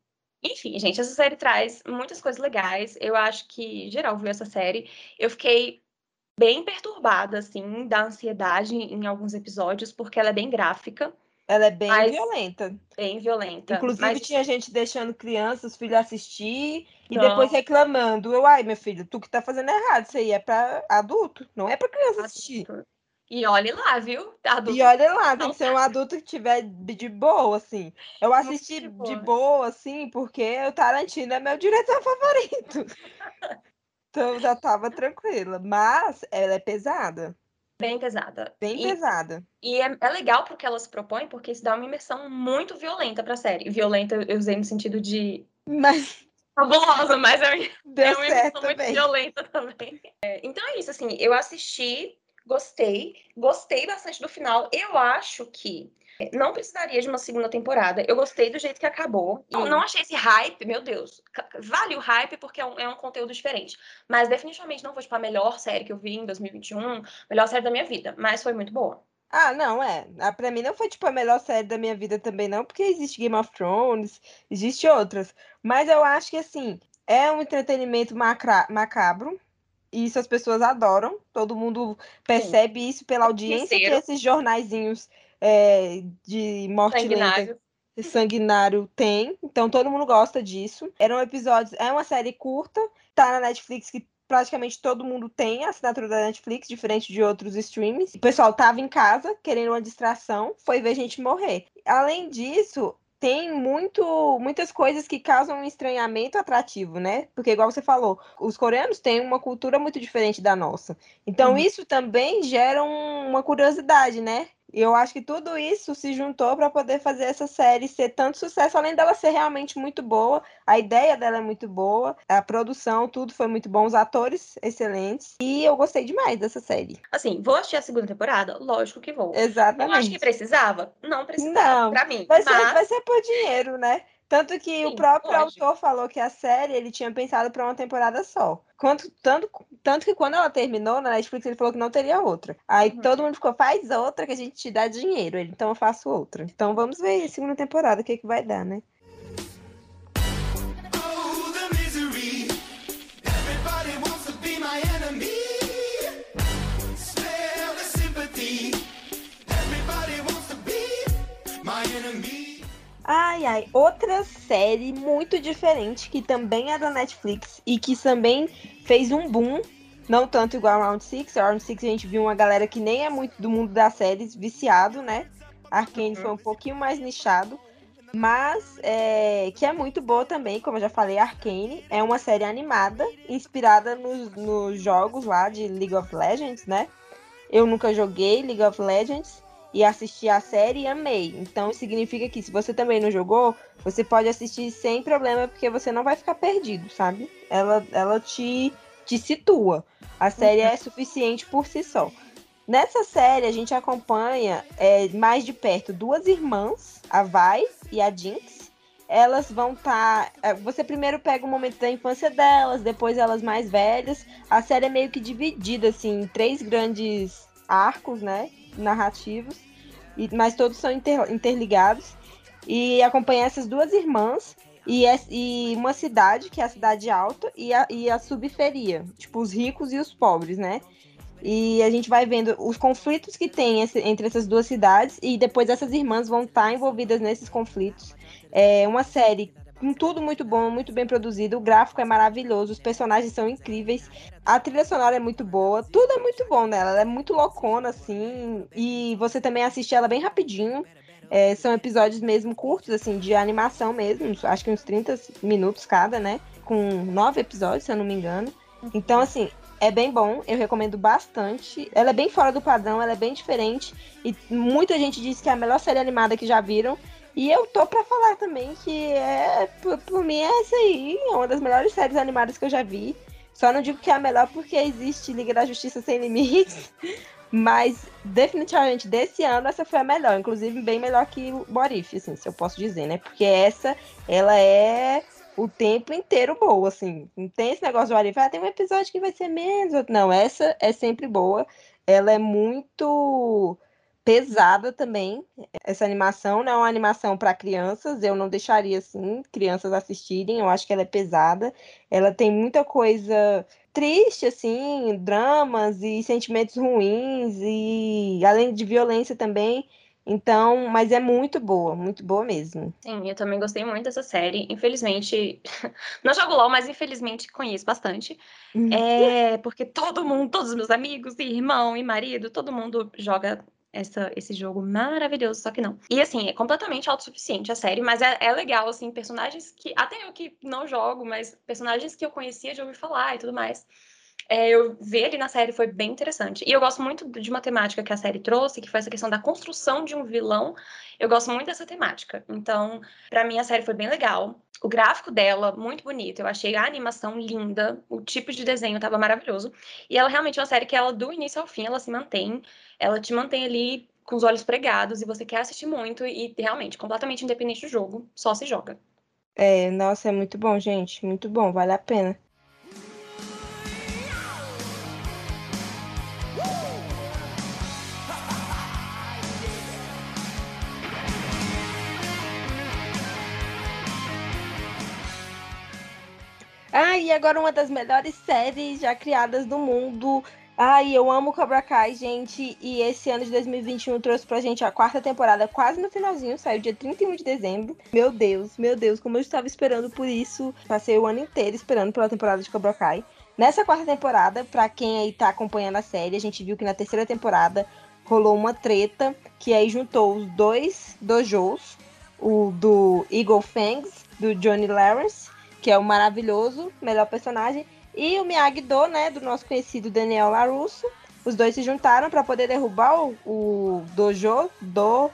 enfim, gente, essa série traz muitas coisas legais. Eu acho que geral viu essa série. Eu fiquei bem perturbada, assim, da ansiedade em alguns episódios, porque ela é bem gráfica. Ela é bem violenta. Bem violenta. Inclusive, mas... tinha gente deixando crianças, filhos assistir e não. depois reclamando. Eu, ai, meu filho, tu que tá fazendo errado. Isso aí é pra adulto, não é pra criança assistir. E olhe lá, viu? Adulto. E olhe lá, tem que ser um adulto que tiver de boa, assim. Eu assisti de boa. de boa, assim, porque o Tarantino é meu diretor favorito. então já tava tranquila. Mas ela é pesada. Bem pesada. Bem e, pesada. E é, é legal porque ela se propõe, porque isso dá uma imersão muito violenta pra série. Violenta eu usei no sentido de. Mas fabulosa, mas é, Deu é uma certo muito bem. violenta também. É, então é isso, assim, eu assisti Gostei. Gostei bastante do final. Eu acho que não precisaria de uma segunda temporada. Eu gostei do jeito que acabou. Eu não achei esse hype, meu Deus. Vale o hype porque é um, é um conteúdo diferente. Mas definitivamente não foi tipo, a melhor série que eu vi em 2021, melhor série da minha vida. Mas foi muito boa. Ah, não, é. Ah, pra mim não foi tipo a melhor série da minha vida também, não, porque existe Game of Thrones, existe outras. Mas eu acho que assim, é um entretenimento macra macabro, isso as pessoas adoram, todo mundo percebe Sim. isso pela audiência Terceiro. que esses jornaizinhos é, de morte lenta sanguinário tem, então todo mundo gosta disso. Eram episódios, é uma série curta, tá na Netflix que praticamente todo mundo tem a assinatura da Netflix, diferente de outros streams. O pessoal tava em casa querendo uma distração, foi ver gente morrer. Além disso, tem muito, muitas coisas que causam um estranhamento atrativo, né? Porque, igual você falou, os coreanos têm uma cultura muito diferente da nossa. Então, uhum. isso também gera um, uma curiosidade, né? E eu acho que tudo isso se juntou para poder fazer essa série ser tanto sucesso, além dela ser realmente muito boa. A ideia dela é muito boa, a produção, tudo foi muito bom, os atores excelentes. E eu gostei demais dessa série. Assim, vou assistir a segunda temporada? Lógico que vou. Exatamente. Eu acho que precisava? Não precisava, Não, pra mim. Vai, mas... ser, vai ser por dinheiro, né? Tanto que Sim, o próprio lógico. autor falou que a série ele tinha pensado para uma temporada só. Quanto, tanto, tanto que quando ela terminou na Netflix, ele falou que não teria outra. Aí uhum. todo mundo ficou, faz outra que a gente te dá dinheiro. Ele, então eu faço outra. Então vamos ver a segunda temporada, o que, que vai dar, né? Ai, ai, outra série muito diferente que também é da Netflix e que também fez um boom, não tanto igual a Round 6. A Round 6 a gente viu uma galera que nem é muito do mundo das séries, viciado, né? Arkane foi um pouquinho mais nichado, mas é, que é muito boa também, como eu já falei, Arkane é uma série animada, inspirada nos, nos jogos lá de League of Legends, né? Eu nunca joguei League of Legends, e assisti a série e amei. Então significa que se você também não jogou, você pode assistir sem problema, porque você não vai ficar perdido, sabe? Ela, ela te, te situa. A série uhum. é suficiente por si só. Nessa série, a gente acompanha é, mais de perto duas irmãs, a Vai e a Jinx. Elas vão estar. Tá, você primeiro pega o momento da infância delas, depois elas mais velhas. A série é meio que dividida assim, em três grandes arcos, né? Narrativos, e, mas todos são inter, interligados. E acompanha essas duas irmãs e, e, uma cidade, que é a cidade alta, e a, e a subferia, tipo, os ricos e os pobres, né? E a gente vai vendo os conflitos que tem esse, entre essas duas cidades, e depois essas irmãs vão estar envolvidas nesses conflitos. É uma série tudo muito bom, muito bem produzido. O gráfico é maravilhoso, os personagens são incríveis, a trilha sonora é muito boa, tudo é muito bom nela. Ela é muito loucona, assim, e você também assiste ela bem rapidinho. É, são episódios mesmo curtos, assim, de animação mesmo, acho que uns 30 minutos cada, né? Com nove episódios, se eu não me engano. Então, assim, é bem bom, eu recomendo bastante. Ela é bem fora do padrão, ela é bem diferente. E muita gente diz que é a melhor série animada que já viram. E eu tô pra falar também que é, por, por mim, é essa aí, é uma das melhores séries animadas que eu já vi. Só não digo que é a melhor porque existe Liga da Justiça Sem Limites. Mas, definitivamente, desse ano, essa foi a melhor. Inclusive, bem melhor que o Borif, assim, se eu posso dizer, né? Porque essa, ela é o tempo inteiro boa, assim. Não tem esse negócio de Borif, ah, tem um episódio que vai ser menos. Não, essa é sempre boa. Ela é muito pesada também. Essa animação não é uma animação para crianças, eu não deixaria assim crianças assistirem, eu acho que ela é pesada. Ela tem muita coisa triste assim, dramas e sentimentos ruins e além de violência também. Então, mas é muito boa, muito boa mesmo. Sim, eu também gostei muito dessa série. Infelizmente, não jogo LOL, mas infelizmente conheço bastante. Uhum. É porque todo mundo, todos os meus amigos, e irmão e marido, todo mundo joga essa, esse jogo maravilhoso, só que não. E assim, é completamente autossuficiente a série, mas é, é, legal, assim, personagens que. Até eu que não jogo, mas personagens que eu conhecia de ouvir falar e tudo mais. É, eu ver ali na série foi bem interessante. E eu gosto muito de uma temática que a série trouxe, que foi essa questão da construção de um vilão. Eu gosto muito dessa temática. Então, para mim, a série foi bem legal. O gráfico dela, muito bonito. Eu achei a animação linda. O tipo de desenho estava maravilhoso. E ela realmente é uma série que ela, do início ao fim, ela se mantém. Ela te mantém ali com os olhos pregados e você quer assistir muito. E realmente, completamente independente do jogo, só se joga. É, nossa, é muito bom, gente. Muito bom, vale a pena. Ah, e agora uma das melhores séries já criadas do mundo. Ai, eu amo Cobra Kai, gente. E esse ano de 2021 trouxe pra gente a quarta temporada, quase no finalzinho, saiu dia 31 de dezembro. Meu Deus, meu Deus, como eu estava esperando por isso. Passei o ano inteiro esperando pela temporada de Cobra Kai. Nessa quarta temporada, pra quem aí tá acompanhando a série, a gente viu que na terceira temporada rolou uma treta que aí juntou os dois dojos, o do Eagle Fangs, do Johnny Lawrence, que é o maravilhoso, melhor personagem, e o Miyagi-Do, né, do nosso conhecido Daniel LaRusso. Os dois se juntaram para poder derrubar o, o, dojo do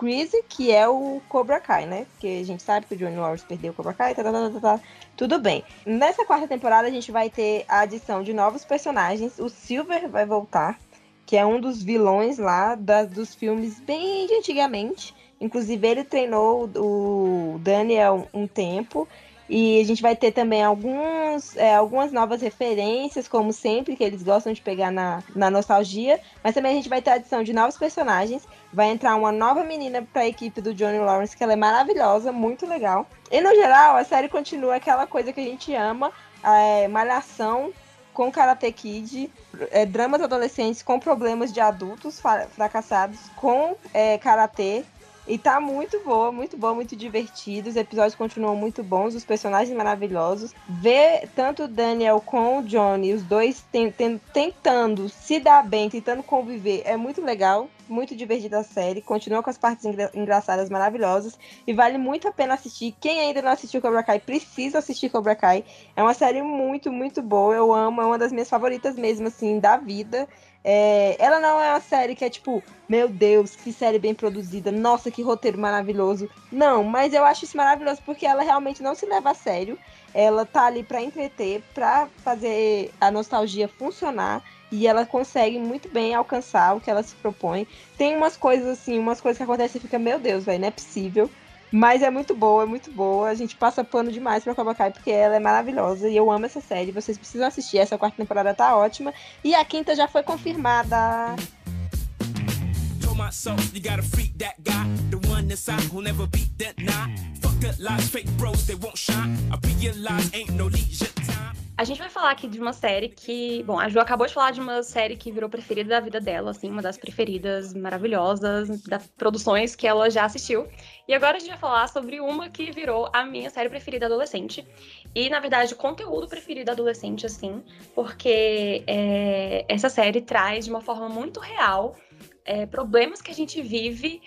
Chris, que é o Cobra Kai, né? Porque a gente sabe que o Johnny Lawrence perdeu o Cobra Kai, tá, tá, tá, tá, tá. tudo bem. Nessa quarta temporada a gente vai ter a adição de novos personagens. O Silver vai voltar, que é um dos vilões lá da, dos filmes bem de antigamente. Inclusive ele treinou o Daniel um tempo. E a gente vai ter também alguns, é, algumas novas referências, como sempre, que eles gostam de pegar na, na nostalgia. Mas também a gente vai ter a adição de novos personagens. Vai entrar uma nova menina para a equipe do Johnny Lawrence, que ela é maravilhosa, muito legal. E no geral, a série continua aquela coisa que a gente ama: é, malhação com Karate Kid, é, dramas adolescentes com problemas de adultos fracassados com é, Karatê e tá muito boa, muito boa, muito divertido. Os episódios continuam muito bons, os personagens maravilhosos. Ver tanto o Daniel com o Johnny, os dois tem, tem, tentando se dar bem, tentando conviver, é muito legal. Muito divertida a série, continua com as partes engra engraçadas maravilhosas e vale muito a pena assistir. Quem ainda não assistiu Cobra Kai precisa assistir Cobra Kai. É uma série muito, muito boa. Eu amo, é uma das minhas favoritas mesmo, assim, da vida. É, ela não é uma série que é tipo, meu Deus, que série bem produzida, nossa, que roteiro maravilhoso. Não, mas eu acho isso maravilhoso porque ela realmente não se leva a sério. Ela tá ali para entreter, para fazer a nostalgia funcionar e ela consegue muito bem alcançar o que ela se propõe. Tem umas coisas assim, umas coisas que acontecem e fica, meu Deus, velho, não é possível. Mas é muito boa, é muito boa. A gente passa pano demais pra Cobra Kai porque ela é maravilhosa e eu amo essa série. Vocês precisam assistir. Essa quarta temporada tá ótima. E a quinta já foi confirmada. A gente vai falar aqui de uma série que. Bom, a Ju acabou de falar de uma série que virou preferida da vida dela, assim, uma das preferidas maravilhosas, das produções que ela já assistiu. E agora a gente vai falar sobre uma que virou a minha série preferida adolescente. E, na verdade, conteúdo preferido adolescente, assim, porque é, essa série traz de uma forma muito real é, problemas que a gente vive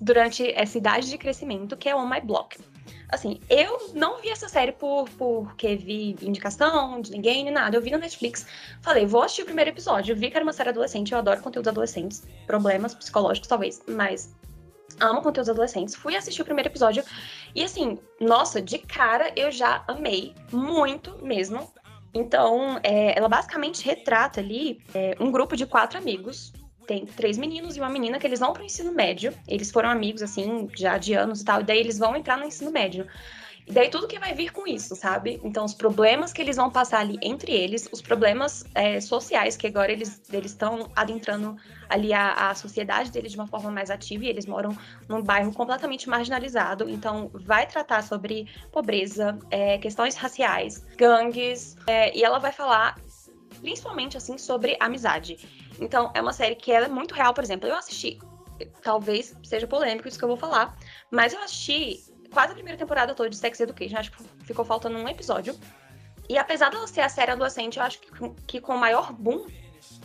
durante essa idade de crescimento, que é o On My Block. Assim, eu não vi essa série por porque vi indicação de ninguém, nem nada. Eu vi na Netflix. Falei, vou assistir o primeiro episódio. Eu vi que era uma série adolescente. Eu adoro conteúdos adolescentes. Problemas psicológicos, talvez. Mas amo conteúdos adolescentes. Fui assistir o primeiro episódio. E assim, nossa, de cara eu já amei. Muito mesmo. Então, é, ela basicamente retrata ali é, um grupo de quatro amigos tem três meninos e uma menina que eles vão para o ensino médio. Eles foram amigos, assim, já de anos e tal, e daí eles vão entrar no ensino médio. E daí tudo que vai vir com isso, sabe? Então, os problemas que eles vão passar ali entre eles, os problemas é, sociais, que agora eles estão adentrando ali a, a sociedade deles de uma forma mais ativa, e eles moram num bairro completamente marginalizado. Então, vai tratar sobre pobreza, é, questões raciais, gangues, é, e ela vai falar principalmente, assim, sobre amizade. Então, é uma série que é muito real, por exemplo. Eu assisti, talvez seja polêmico isso que eu vou falar, mas eu assisti quase a primeira temporada toda de Sex Education, acho que ficou faltando um episódio. E apesar dela ser a série adolescente, eu acho que, que com o maior boom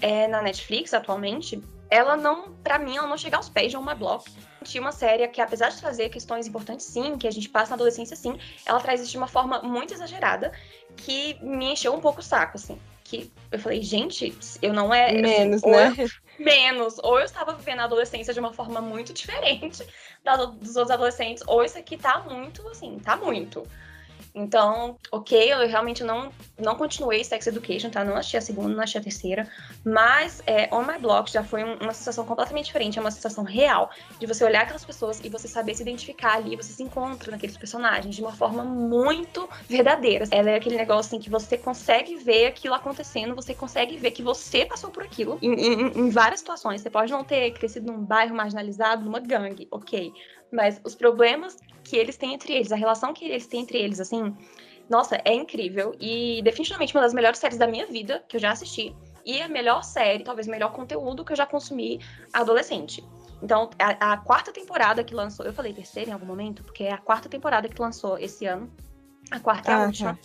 é, na Netflix atualmente, ela não, para mim, ela não chega aos pés de uma block. Tinha uma série que, apesar de trazer questões importantes, sim, que a gente passa na adolescência, sim, ela traz isso de uma forma muito exagerada, que me encheu um pouco o saco, assim que eu falei, gente, eu não é. Assim, menos, assim, né? Eu, menos. Ou eu estava vivendo a adolescência de uma forma muito diferente da, dos outros adolescentes, ou isso aqui tá muito, assim, tá muito. Então, ok, eu realmente não, não continuei Sex Education, tá? Não achei a segunda, não achei a terceira. Mas é, On My Block já foi uma sensação completamente diferente. É uma sensação real de você olhar aquelas pessoas e você saber se identificar ali. Você se encontra naqueles personagens de uma forma muito verdadeira. Ela é aquele negócio assim que você consegue ver aquilo acontecendo, você consegue ver que você passou por aquilo em, em, em várias situações. Você pode não ter crescido num bairro marginalizado, numa gangue, ok. Mas os problemas que eles têm entre eles, a relação que eles têm entre eles, assim, nossa, é incrível. E definitivamente uma das melhores séries da minha vida, que eu já assisti. E a melhor série, talvez o melhor conteúdo que eu já consumi adolescente. Então, a, a, quarta temporada que lançou, eu falei terceira em algum momento, porque é a quarta temporada que lançou esse ano. A quarta é a última.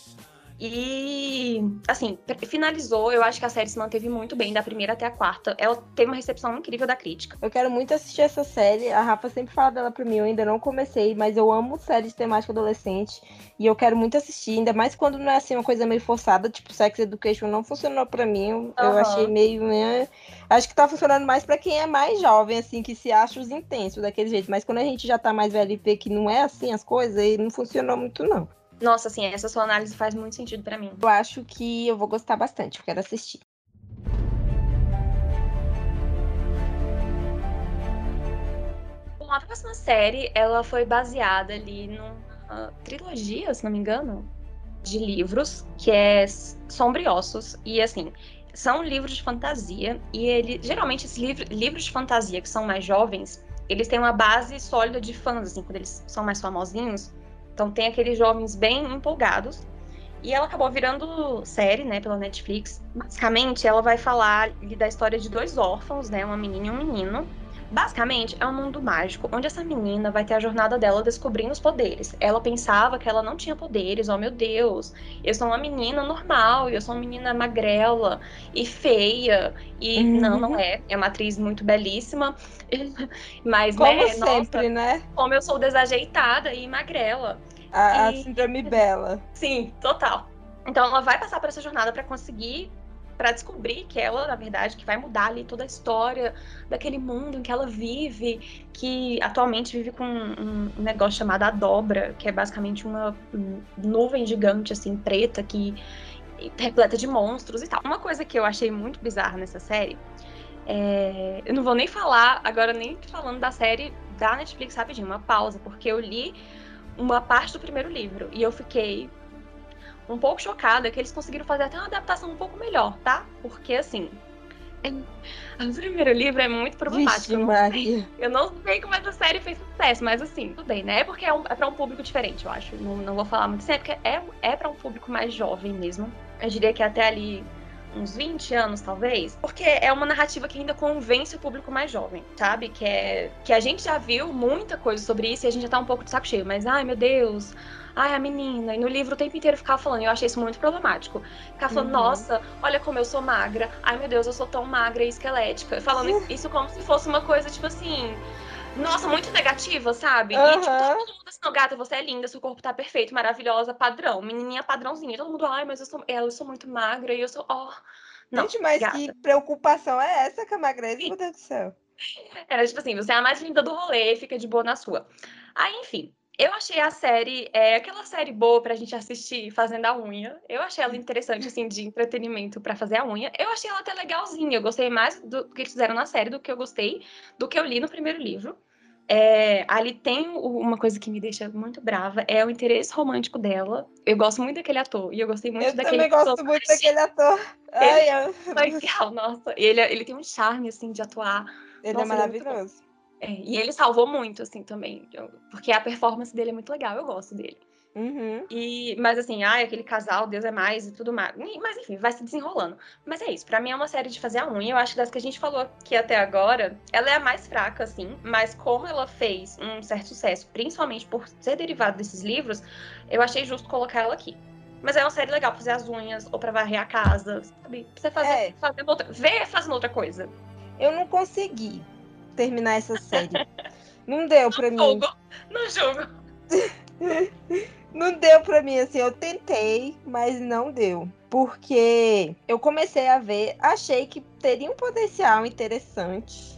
E, assim, finalizou. Eu acho que a série se manteve muito bem, da primeira até a quarta. Ela teve uma recepção incrível da crítica. Eu quero muito assistir essa série. A Rafa sempre fala dela pra mim. Eu ainda não comecei, mas eu amo séries de temática adolescente. E eu quero muito assistir, ainda mais quando não é assim uma coisa meio forçada. Tipo, Sex Education não funcionou pra mim. Eu, uhum. eu achei meio. Né? Acho que tá funcionando mais pra quem é mais jovem, assim, que se acha os intensos daquele jeito. Mas quando a gente já tá mais velho e vê que não é assim as coisas, aí não funcionou muito, não. Nossa, assim, essa sua análise faz muito sentido para mim. Eu acho que eu vou gostar bastante, eu quero assistir. Bom, a próxima série, ela foi baseada ali numa trilogia, se não me engano, de livros, que é Sombriossos. E, assim, são livros de fantasia. E ele, geralmente, esses livros, livros de fantasia que são mais jovens, eles têm uma base sólida de fãs, assim, quando eles são mais famosinhos então tem aqueles jovens bem empolgados. E ela acabou virando série, né, pela Netflix. Basicamente, ela vai falar da história de dois órfãos, né, uma menina e um menino. Basicamente, é um mundo mágico, onde essa menina vai ter a jornada dela descobrindo os poderes. Ela pensava que ela não tinha poderes, oh meu Deus, eu sou uma menina normal, eu sou uma menina magrela e feia. E uhum. não, não é. É uma atriz muito belíssima. Mas, como né, sempre, nossa, né? Como eu sou desajeitada e magrela. A, e... a síndrome bela. Sim, total. Então ela vai passar por essa jornada para conseguir para descobrir que ela, na verdade, que vai mudar ali toda a história daquele mundo em que ela vive, que atualmente vive com um, negócio chamado a dobra, que é basicamente uma nuvem gigante assim preta que repleta de monstros e tal. Uma coisa que eu achei muito bizarra nessa série é... eu não vou nem falar agora nem falando da série da Netflix rapidinho, uma pausa, porque eu li uma parte do primeiro livro e eu fiquei um pouco chocada que eles conseguiram fazer até uma adaptação um pouco melhor, tá? Porque assim. O primeiro livro é muito problemático. eu, não sei, eu não sei como essa série fez sucesso, mas assim, tudo bem, né? É porque é, um, é pra um público diferente, eu acho. Não, não vou falar muito assim, é porque é, é pra um público mais jovem mesmo. Eu diria que até ali uns 20 anos, talvez, porque é uma narrativa que ainda convence o público mais jovem, sabe? Que é que a gente já viu muita coisa sobre isso e a gente já tá um pouco de saco cheio, mas ai meu Deus, ai, a menina, e no livro o tempo inteiro ficava falando, eu achei isso muito problemático. Ficava falando, uhum. nossa, olha como eu sou magra, ai meu Deus, eu sou tão magra e esquelética. Falando isso como se fosse uma coisa, tipo assim, Nossa, muito negativa, sabe? E, Aham. tipo, todo mundo assim, "Não, gata, você é linda, seu corpo tá perfeito, maravilhosa, padrão. Menininha padrãozinha. Todo mundo, ai, mas eu sou, eu sou muito magra e eu sou, ó. Não, Gente, mas gata. que preocupação é essa com a magreza, meu Deus do céu? Era tipo assim, você é a mais linda do rolê, fica de boa na sua. Aí, enfim, eu achei a série, é aquela série boa pra gente assistir fazendo a unha. Eu achei ela interessante, assim, de entretenimento pra fazer a unha. Eu achei ela até legalzinha. Eu gostei mais do que eles fizeram na série do que eu gostei, do que eu li no primeiro livro. É, ali tem uma coisa que me deixa muito brava, é o interesse romântico dela. Eu gosto muito daquele ator, e eu gostei muito Eu daquele também gosto muito daquele ator. Ai, eu- Legal, nossa. Ele, ele tem um charme, assim, de atuar. Ele Nossa, é ele é maravilhoso. É, e ele salvou muito, assim, também. porque a performance dele é muito legal, eu gosto dele. Uhum. E, mas assim, ai, aquele casal, Deus é mais e tudo mais. Mas enfim, vai se desenrolando. Mas é isso, pra mim é uma série de fazer a unha. Eu acho que das que a gente falou aqui até agora, ela é a mais fraca, assim. Mas como ela fez um certo sucesso, principalmente por ser derivado desses livros, eu achei justo colocar ela aqui. Mas é uma série legal pra fazer as unhas ou pra varrer a casa, sabe? Pra você fazer, É. fazendo outra, ver fazendo outra coisa. Eu não consegui terminar essa série. não deu pra mim. Jogo, no jogo. Não deu pra mim, assim, eu tentei, mas não deu. Porque eu comecei a ver, achei que teria um potencial interessante.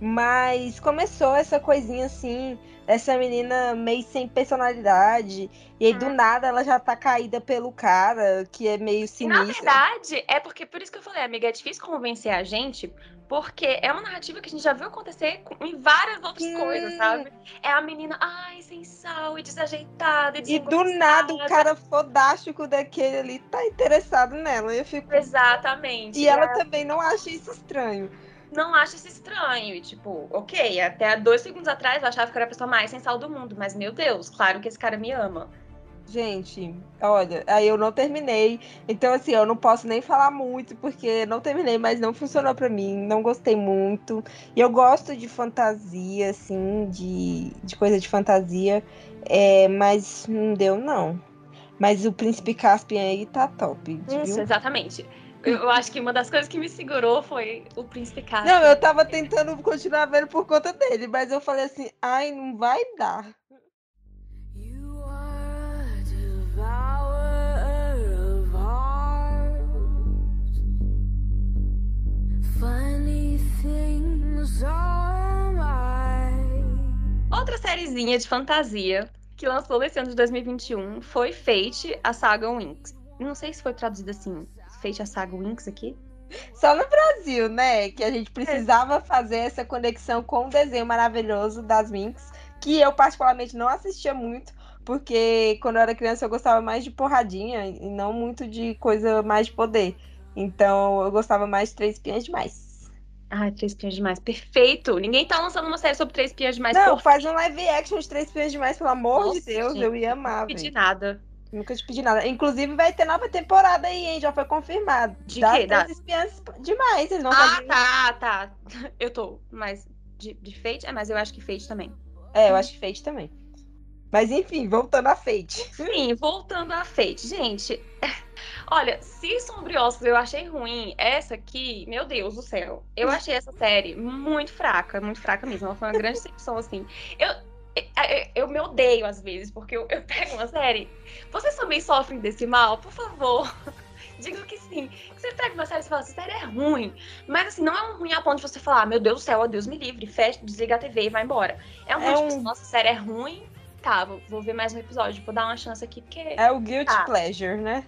Mas começou essa coisinha assim, essa menina meio sem personalidade. E aí do Hum. nada ela já tá caída pelo cara, que é meio E, Na sinistro. verdade, é porque por isso que eu falei, amiga, é difícil convencer a gente, porque é uma narrativa que a gente já viu acontecer em várias outras Hum. coisas, sabe? É a menina, ai, sem sal e desajeitada. E, E do nada o cara fodástico daquele ali tá interessado nela. Eu fico. Exatamente. E ela também não acha isso estranho. não acha isso estranho. E, tipo, ok, até dois segundos atrás eu achava que era a pessoa mais sem sal do mundo, mas meu Deus, claro que esse cara me ama. Gente, olha, aí eu não terminei. Então, assim, eu não posso nem falar muito, porque não terminei, mas não funcionou pra mim. Não gostei muito. E eu gosto de fantasia, assim, de, de coisa de fantasia. É, mas não deu, não. Mas o Príncipe Caspian aí tá top. Isso, viu? exatamente. Eu, eu acho que uma das coisas que me segurou foi o príncipe Caspian. Não, eu tava tentando continuar vendo por conta dele, mas eu falei assim, ai, não vai dar. Outra sériezinha de fantasia que lançou nesse ano de 2021 foi Fate, a saga Winx. Não sei se foi traduzido assim, Fate, a saga Winx aqui. Só no Brasil, né? Que a gente precisava fazer essa conexão com o desenho maravilhoso das Minx, que eu particularmente não assistia muito, porque quando eu era criança eu gostava mais de porradinha e não muito de coisa mais de poder. Então eu gostava mais de Três Espiãs Demais. Ai, Três Espiãs Demais, perfeito! Ninguém tá lançando uma série sobre Três Espiãs Demais, não, por faz um live action de Três Espiãs Demais, pelo amor Nossa, de Deus, gente, eu ia amar, pedir velho. nada. Nunca te pedi nada. Inclusive vai ter nova temporada aí, hein? Já foi confirmado. De Das quê? Três Espiãs Demais, eles não Ah, fazem- tá, tá. Eu tô, mas de, de Fate? É, mas eu acho que Fate também. É, eu acho que Fate também. Mas enfim, voltando a Fate. Sim, voltando a Fate. Gente, olha, se Sombriossos eu achei ruim, essa aqui, meu Deus do céu. Eu achei essa série muito fraca, muito fraca mesmo. Ela foi uma grande decepção, assim. Eu, eu, eu me odeio às vezes, porque eu, eu pego uma série. Vocês também sofrem desse mal? Por favor. Digo que sim. Você pega uma série e fala, essa série é ruim. Mas assim, não é um ruim a ponto de você falar, ah, meu Deus do céu, ó Deus me livre, fecha, desliga a TV e vai embora. É um É ruim, tipo, um- nossa, a série é ruim. Tá, vou, vou ver mais um episódio, vou dar uma chance aqui, porque. É o Guilty Ah. Pleasure, né?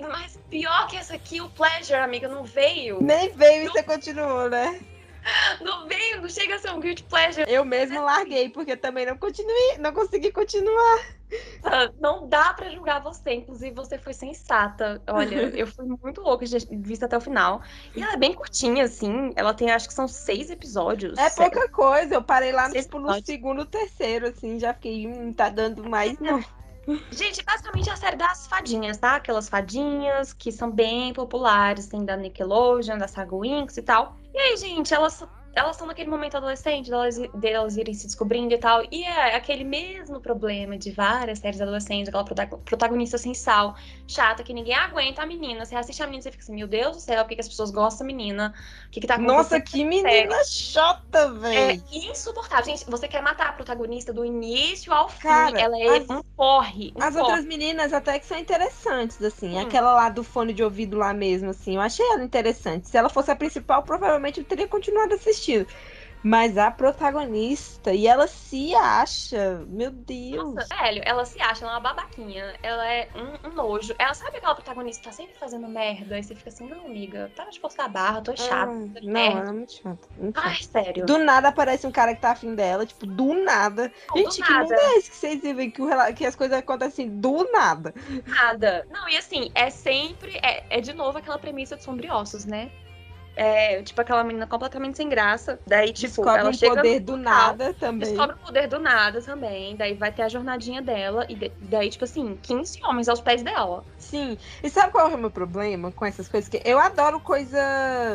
Mas pior que essa aqui, o Pleasure, amiga, não veio. Nem veio e você continuou, né? Não veio, não chega a ser um Guilty Pleasure. Eu mesmo larguei, porque também não continuei, não consegui continuar. Não dá pra julgar você, inclusive você foi sensata. Olha, eu fui muito louca de vista até o final. E ela é bem curtinha, assim. Ela tem, acho que são seis episódios. É Sério. pouca coisa. Eu parei lá Seis tipo, no segundo, terceiro, assim, já fiquei, hum, tá dando mais, não. Gente, basicamente é a série das fadinhas, tá? Aquelas fadinhas que são bem populares, tem da Nickelodeon, da Saga Winx e tal. E aí, gente, elas elas estão naquele momento adolescente, delas, delas irem se descobrindo e tal. E é aquele mesmo problema de várias séries adolescentes, aquela prota- protagonista sem sal, chata, que ninguém aguenta a menina. Você assiste a menina e você fica assim, meu Deus do céu, por que, que as pessoas gostam da menina? O que, que tá acontecendo? Nossa, que menina chata, É velho. insuportável. Gente, você quer matar a protagonista do início ao fim. Cara, ela é as- um porre. Um As porre. outras meninas até que são interessantes, assim. Hum. Aquela lá do fone de ouvido lá mesmo, assim. Eu achei ela interessante. Se ela fosse a principal, provavelmente eu teria continuado assistindo. Mas a protagonista, e ela se acha, meu Deus. Nossa, velho, ela se acha ela é uma babaquinha. Ela é um, um nojo. Ela sabe aquela protagonista que tá sempre fazendo merda. E você fica assim, não, amiga, para de forçar a barra, tô chata. De não, merda. ela é muito chata. Muito chata. Ai, sério. Do nada aparece um cara que tá afim dela, tipo, do nada. Não, Gente, do que mundo nada. é esse que vocês vivem que, o que as coisas acontecem do nada? Nada. Não, e assim, é sempre. É, é de novo aquela premissa de sombriossos, né? É, tipo, aquela menina completamente sem graça. Daí, tipo, Descobre ela um chega poder no do nada também. Descobre o poder do nada também. Daí vai ter a jornadinha dela. E daí, tipo assim, 15 homens aos pés dela. Sim. E sabe qual é o meu problema com essas coisas? Que eu adoro coisa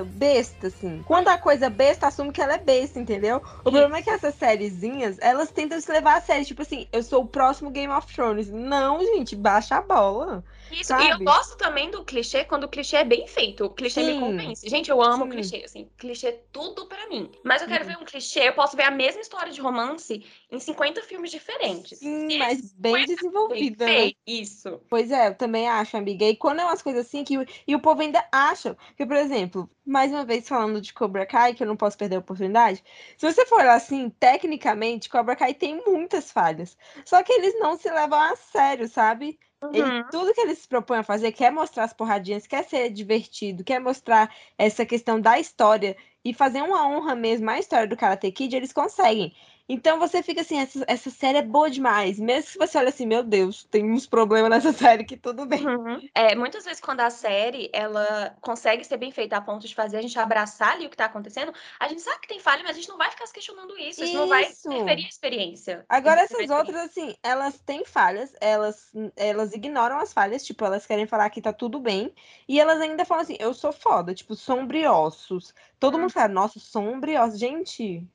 besta, assim. Quando a coisa besta, assume que ela é besta, entendeu? O problema é que essas sériezinhas, elas tentam se levar a sério. Tipo assim, eu sou o próximo Game of Thrones. Não, gente, baixa a bola. Isso, e eu Sabe? gosto também do clichê quando o clichê é bem feito. O clichê me Sim. convence. Gente, eu amo Sim. clichê, assim. Clichê é tudo pra mim. Mas eu quero Uhum. ver um clichê, eu posso ver a mesma história de romance em 50 filmes diferentes. Sim, mas bem bem desenvolvida, né? feito. Isso. Pois é, eu também acho, amiga. E quando é umas coisas assim que. E o povo ainda acha. Que, por exemplo, mais uma vez falando de Cobra Kai, que eu não posso perder a oportunidade. Se você for assim, tecnicamente, Cobra Kai tem muitas falhas. Só que eles não se levam a sério, sabe? Ele- Uhum. tudo que eles se propõem a fazer, quer mostrar as porradinhas, quer ser divertido, quer mostrar essa questão da história e fazer uma honra mesmo à história do Karate Kid, eles conseguem. Então você fica assim, essa, essa série é boa demais. Mesmo que você olhe assim, meu Deus, tem uns problemas nessa série que tudo bem. Uhum. É, muitas vezes quando a série ela consegue ser bem feita a ponto de fazer a gente abraçar ali o que tá acontecendo, a gente sabe que tem falha, mas a gente não vai ficar se questionando isso. Isso, não vai interferir a experiência. Agora, essas outras, assim, elas têm falhas, elas, elas ignoram as falhas, tipo, elas querem falar que tá tudo bem, e elas ainda falam assim, eu sou foda, tipo, sombriossos. Todo Hum. mundo fala, nossa, sombriossos. Gente,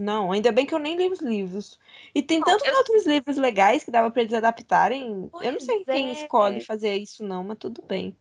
não, ainda bem que eu nem li os livros. E tem Não, tantos eu- outros livros legais que dava pra eles adaptarem. eu não Pois sei quem é. escolhe fazer isso, não, mas tudo bem.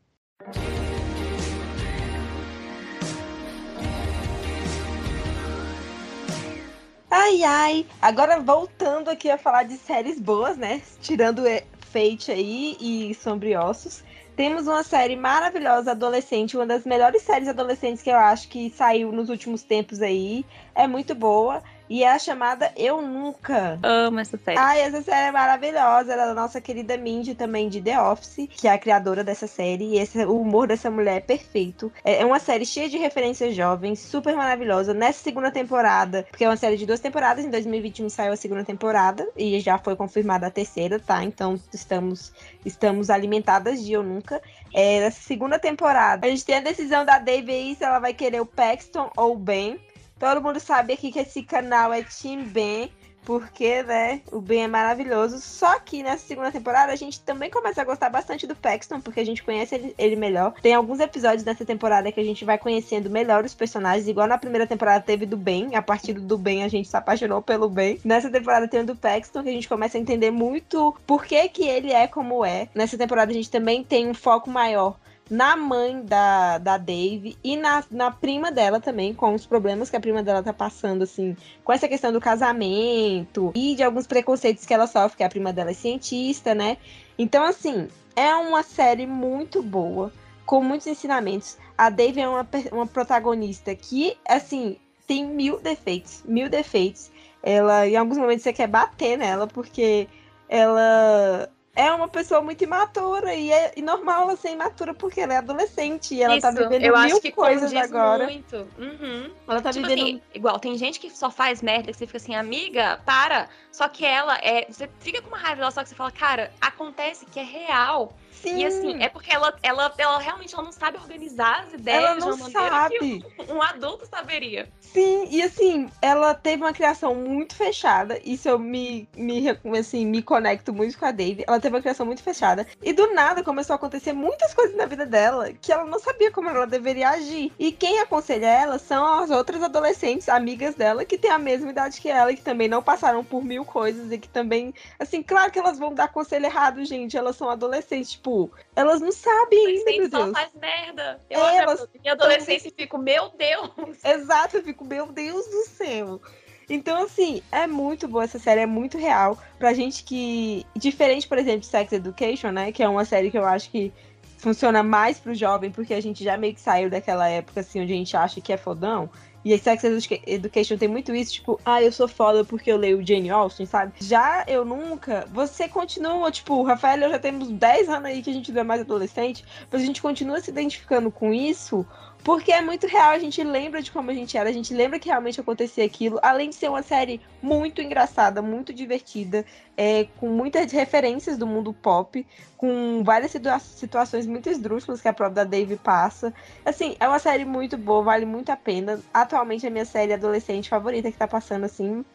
Ai, ai. Agora voltando aqui a falar de séries boas, né? Tirando Fate aí e Sombriossos. Temos uma série maravilhosa adolescente, uma das melhores séries adolescentes que eu acho que saiu nos últimos tempos aí. É muito boa. E é a chamada Eu Nunca. Amo essa série. Ai, essa série é maravilhosa. Ela é da nossa querida Mindy também de The Office, que é a criadora dessa série. E esse, o humor dessa mulher é perfeito. É é uma série cheia de referências jovens, super maravilhosa. Nessa segunda temporada, porque é uma série de duas temporadas, em 2021 saiu a segunda temporada e já foi confirmada a terceira, tá? Então estamos, estamos alimentadas de Eu Nunca. É, nessa segunda temporada, a gente tem a decisão da Dave aí se ela vai querer o Paxton ou o Ben. Todo mundo sabe aqui que esse canal é Team Ben, porque, né, o Ben é maravilhoso. Só que nessa segunda temporada a gente também começa a gostar bastante do Paxton, porque a gente conhece ele, ele melhor. Tem alguns episódios nessa temporada que a gente vai conhecendo melhor os personagens, igual na primeira temporada teve do Ben. A partir do Ben a gente se apaixonou pelo Ben. Nessa temporada tem o do Paxton, que a gente começa a entender muito por que, que ele é como é. Nessa temporada a gente também tem um foco maior na mãe da, da Dave e na, na prima dela também, com os problemas que a prima dela tá passando, assim, com essa questão do casamento e de alguns preconceitos que ela sofre, que a prima dela é cientista, né? Então, assim, é uma série muito boa, com muitos ensinamentos. A Dave é uma, uma protagonista que, assim, tem mil defeitos, mil defeitos. Ela, em alguns momentos, você quer bater nela, porque ela é uma pessoa muito imatura e é e normal ela ser imatura porque ela é adolescente e ela tá Isso, vivendo eu mil acho que coisas agora. muito. Uhum. Ela tá Tipo vivendo assim, igual, tem gente que só faz merda, que você fica assim, amiga, para. Só que ela é. Você fica com uma raiva dela, só que você fala, cara, acontece que é real. Sim, E assim, é porque ela, ela, ela realmente ela não sabe organizar as ideias ela de não uma maneira que sabe. um adulto saberia. Sim, e assim, ela teve uma criação muito fechada. Isso eu me, me, assim, me conecto muito com a Dave. Ela teve uma criação muito fechada. E do nada começou a acontecer muitas coisas na vida dela que ela não sabia como ela deveria agir. E quem aconselha ela são as outras adolescentes, amigas dela, que têm a mesma idade que ela e que também não passaram por mil coisas e que também, assim, claro que elas vão dar conselho errado, gente. Elas são adolescentes, tipo, elas não sabem ainda, meu Adolescente só Deus. faz merda. Eu É, elas minha adolescência e fico, meu Deus. Exato, eu fico, meu Deus do céu. Então, assim, é muito boa essa série, é muito real. Pra gente que. Diferente, por exemplo, de Sex Education, né? Que é uma série que eu acho que funciona mais pro jovem, porque a gente já meio que saiu daquela época, assim, onde a gente acha que é fodão. E a Sex Educa- Education tem muito isso, tipo, ah, eu sou foda porque eu leio Jane Austen, sabe? Já eu nunca, você continua, tipo, Rafael eu já temos 10 anos aí que a gente não é mais adolescente, mas a gente continua se identificando com isso, porque é muito real, a gente lembra de como a gente era, a gente lembra que realmente acontecia aquilo, além de ser uma série muito engraçada, muito divertida, é, com muitas referências do mundo pop, com várias situa- situações muito esdrúxulas que a própria Dave passa. Assim, é uma série muito boa, vale muito a pena. Atualmente é a minha série adolescente favorita que tá passando assim.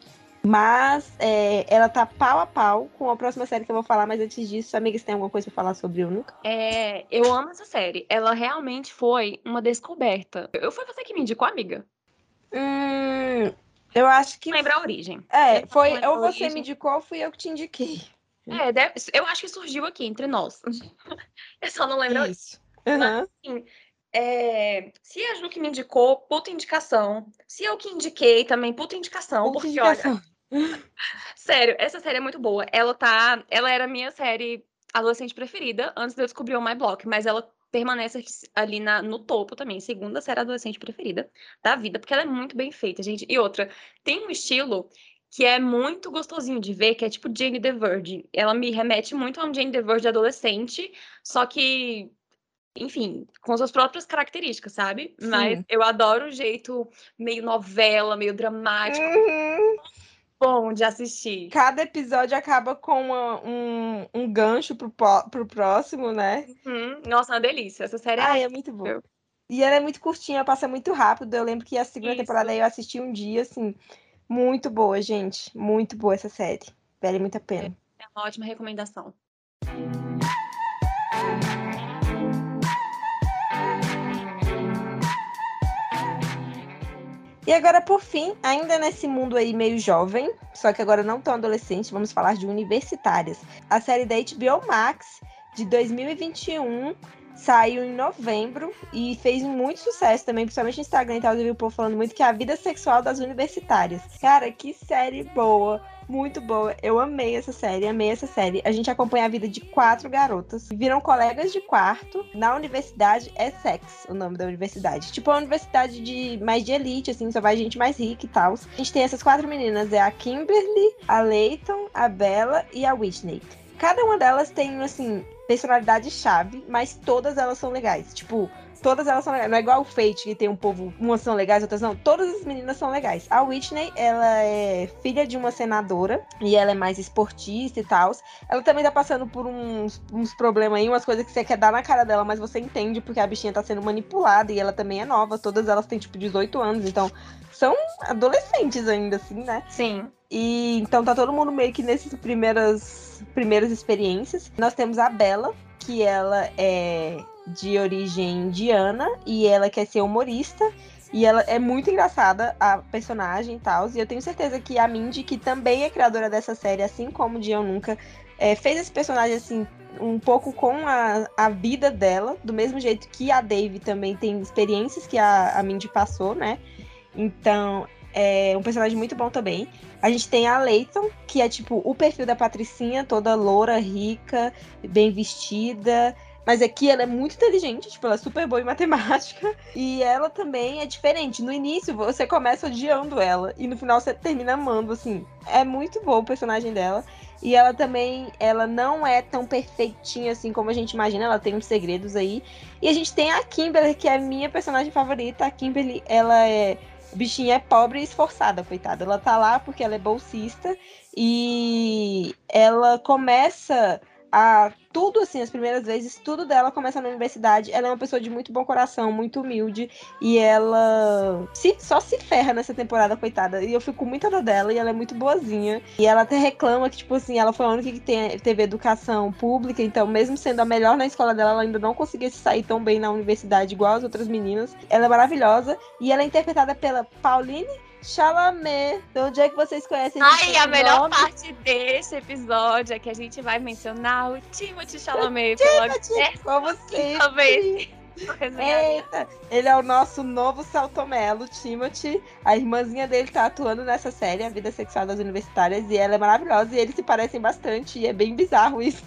Mas é, ela tá pau a pau com a próxima série que eu vou falar, mas antes disso, amigas, tem alguma coisa pra falar sobre o Nunca? É, eu amo essa série. Ela realmente foi uma descoberta. Eu foi você que me indicou, amiga? Hum, eu acho que. Não lembro a origem. É, foi. Ou você origem. me indicou ou fui eu que te indiquei. É, deve- eu acho que surgiu aqui entre nós. Eu só não lembro. Isso. Aham. É, se a Ju que me indicou, puta indicação. Se eu que indiquei também, puta indicação. Outra porque, olha, indicação. sério, essa série é muito boa. Ela tá. Ela era a minha série adolescente preferida antes de eu descobrir o My Block, mas ela permanece ali na- no topo também, segunda série adolescente preferida da vida, porque ela é muito bem feita, gente. E outra, tem um estilo que é muito gostosinho de ver, que é tipo Jane the Virgin. Ela me remete muito a um Jane the Virgin adolescente, só que, enfim, com suas próprias características, sabe? Mas Sim. eu adoro o jeito meio novela, meio dramático, Uhum. bom de assistir. Cada episódio acaba com uma- um, um gancho pro, pro próximo, né? Hum, nossa, uma delícia. Essa série é Ai, é muito bom. E ela é muito curtinha, passa muito rápido. Eu lembro que a segunda Isso. temporada eu assisti um dia, assim. Muito boa, gente. Muito boa essa série. Vale muito a pena. é uma ótima recomendação. E agora, por fim, ainda nesse mundo aí meio jovem, só que agora não tão adolescente, vamos falar de universitárias. A série da HBO Max de 2021 saiu em novembro e fez muito sucesso também, principalmente no Instagram e tal. Eu vi o povo falando muito que é a vida sexual das universitárias. Cara, que série boa! Muito boa. Eu amei essa série, amei essa série. A gente acompanha a vida de quatro garotas que viram colegas de quarto na universidade Essex, o nome da universidade. Tipo, é uma universidade de mais de elite, assim, só vai gente mais rica e tal. A gente tem essas quatro meninas, é a Kimberly, a Leighton, a Bella e a Whitney. Cada uma delas tem, assim, personalidade chave, mas todas elas são legais. Tipo, todas elas são legais. Não é igual o Fate, que tem um povo, umas são legais, outras não. Todas as meninas são legais. A Whitney, ela é filha de uma senadora e ela é mais esportista e tal. Ela também tá passando por uns, uns problemas aí, umas coisas que você quer dar na cara dela, mas você entende porque a bichinha tá sendo manipulada e ela também é nova. Todas elas têm, tipo, 18 anos, então são adolescentes ainda, assim, né? Sim. E então tá todo mundo meio que nessas primeiras, primeiras experiências. Nós temos a Bella, que ela é de origem indiana e ela quer ser humorista. E ela é muito engraçada, a personagem e tal. E eu tenho certeza que a Mindy, que também é criadora dessa série, assim como de Eu Nunca, é, fez esse personagem assim, um pouco com a, a vida dela, do mesmo jeito que a Dave também tem experiências que a, a Mindy passou, né? Então, é um personagem muito bom também. A gente tem a Leighton, que é tipo o perfil da Patricinha, toda loura, rica, bem vestida. Mas aqui ela é muito inteligente, tipo, ela é super boa em matemática. E ela também é diferente. No início você começa odiando ela. E no final você termina amando, assim. É muito bom o personagem dela. E ela também, ela não é tão perfeitinha assim como a gente imagina. Ela tem uns segredos aí. E a gente tem a Kimberly, que é a minha personagem favorita. A Kimberly, ela é bichinha é pobre e esforçada, coitada. Ela tá lá porque ela é bolsista e ela começa a tudo assim, as primeiras vezes, tudo dela começa na universidade. Ela é uma pessoa de muito bom coração, muito humilde. E ela se, só se ferra nessa temporada, coitada. E eu fico muita dor dela e ela é muito boazinha. E ela até reclama que, tipo assim, ela foi a única que tem, teve educação pública. Então, mesmo sendo a melhor na escola dela, ela ainda não conseguia se sair tão bem na universidade igual as outras meninas. Ela é maravilhosa. E ela é interpretada pela Pauline Chalamet. De onde é que vocês conhecem Ai, a melhor nome? parte desse episódio é que a gente vai mencionar o Timothy Chalamet Timothy, Como sempre. Eita, ele é o nosso novo Saltomelo, Timothy. A irmãzinha dele tá atuando nessa série, A Vida Sexual das Universitárias, e ela é maravilhosa, e eles se parecem bastante, e é bem bizarro isso.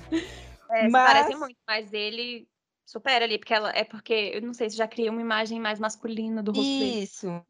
É, Mas- se parecem muito, mas ele supera ali, porque ela é porque, eu não sei se já cria uma imagem mais masculina do rosto dele. Isso.